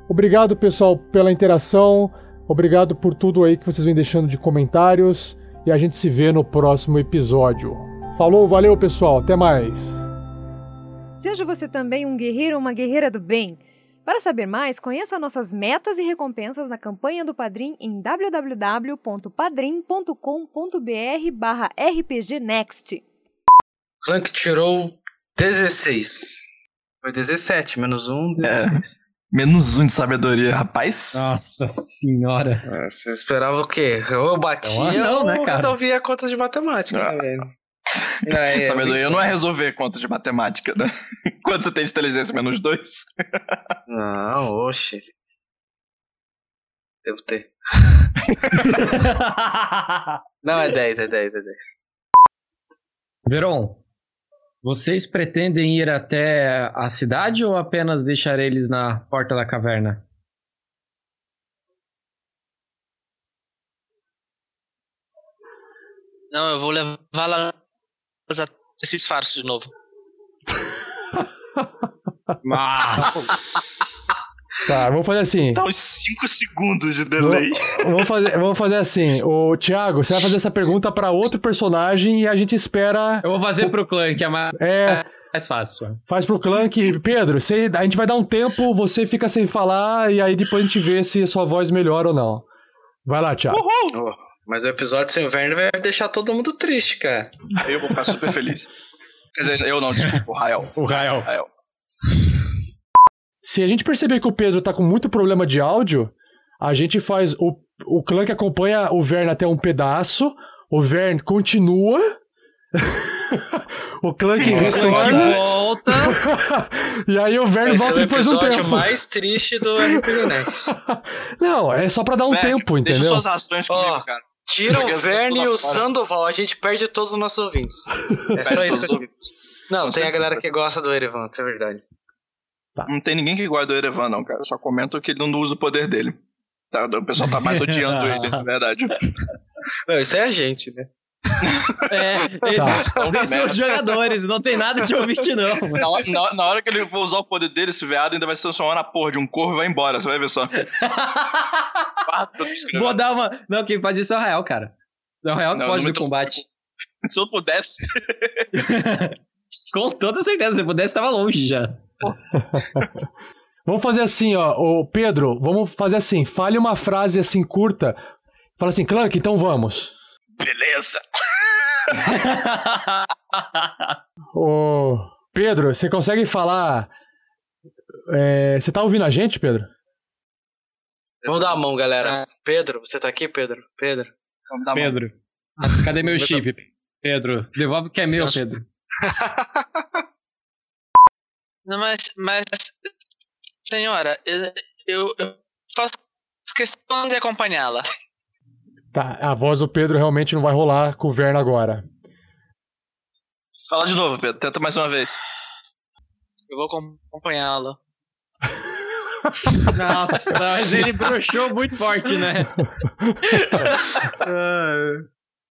Obrigado, pessoal, pela interação. Obrigado por tudo aí que vocês vêm deixando de comentários e a gente se vê no próximo episódio. Falou, valeu, pessoal, até mais. Seja você também um guerreiro ou uma guerreira do bem. Para saber mais, conheça nossas metas e recompensas na campanha do Padrim em www.padrim.com.br barra rpgnext. Clank tirou 16. Foi 17, menos um, 16. Menos um de sabedoria, rapaz. Nossa senhora. É, Você esperava o quê? Ou eu batia É um anão, ou né, eu cara? resolvia contas de matemática, né, velho? Não, é- sabedoria não é resolver conta de matemática, né? Quanto você tem de inteligência? Menos dois? Não, oxe. Devo ter. Não, é 10, é 10, é 10. Veron, vocês pretendem ir até a cidade ou apenas deixar eles na porta da caverna? Não, eu vou levar lá esses farsos de novo. Mas... Tá, vamos fazer assim. Dá uns 5 segundos de delay. Vamos fazer, vamos fazer assim. O Thiago, você vai fazer essa pergunta pra outro personagem e a gente espera. Eu vou fazer pro clã, que é mais, É, mais fácil. faz pro Clank. Pedro, você, a gente vai dar um tempo, você fica sem falar e aí depois a gente vê se a sua voz melhora ou não. Vai lá, Thiago. Oh, mas o episódio sem inverno vai deixar todo mundo triste, cara. Aí eu vou ficar super feliz. Quer dizer, eu não, desculpa, o Rael. O Rael. Rael. Se a gente perceber que o Pedro tá com muito problema de áudio, a gente faz. O, o Clank acompanha o Vern até um pedaço, o Vern continua. o Clank Nossa, retorna. que volta. e aí o Vern Esse volta é o depois de um episódio tempo. mais triste do RPG Next. Não, é só pra dar um Vern, tempo, Deixa entendeu? suas ações comigo, cara. Tira o Verne e o. Sandoval, a gente perde todos os nossos ouvintes. É só isso que eu digo. Não, Com tem a galera que gosta do Erevan, isso é verdade. Não tem ninguém que guarda o Erevan, não, cara. Eu só comento que ele não usa o poder dele. Tá, o pessoal tá mais odiando ele, na verdade. Não, isso é a gente, né? É, esses, esses são os jogadores, não tem nada de ouvinte, não. Na, hora- na- na hora que ele for usar o poder dele, esse veado ainda vai se transformar na porra de um corvo e vai embora, você vai ver só. Ah. Vou dar uma. Não, quem faz isso é o Rael, cara. É o Rael que Não, pode no combate. Se eu pudesse. Com toda certeza, se pudesse, tava longe já. Vamos fazer assim, ó. Ô, Pedro, vamos fazer assim. Fale uma frase assim curta. Fala assim, Clank, então vamos. Beleza. Ô, Pedro, você consegue falar. é, você tá ouvindo a gente, Pedro? Vamos dar a mão, galera. Pedro, você tá aqui, Pedro? Pedro. Vamos dar a mão. Pedro, cadê meu chip? Pedro, devolve o que é meu, Pedro. Não, mas, mas senhora, eu, eu faço questão de acompanhá-la. Tá, a voz do Pedro realmente não vai rolar com o Verno agora. Fala de novo, Pedro. Tenta mais uma vez. Eu vou acompanhá-la. Nossa, mas ele broxou muito forte, né?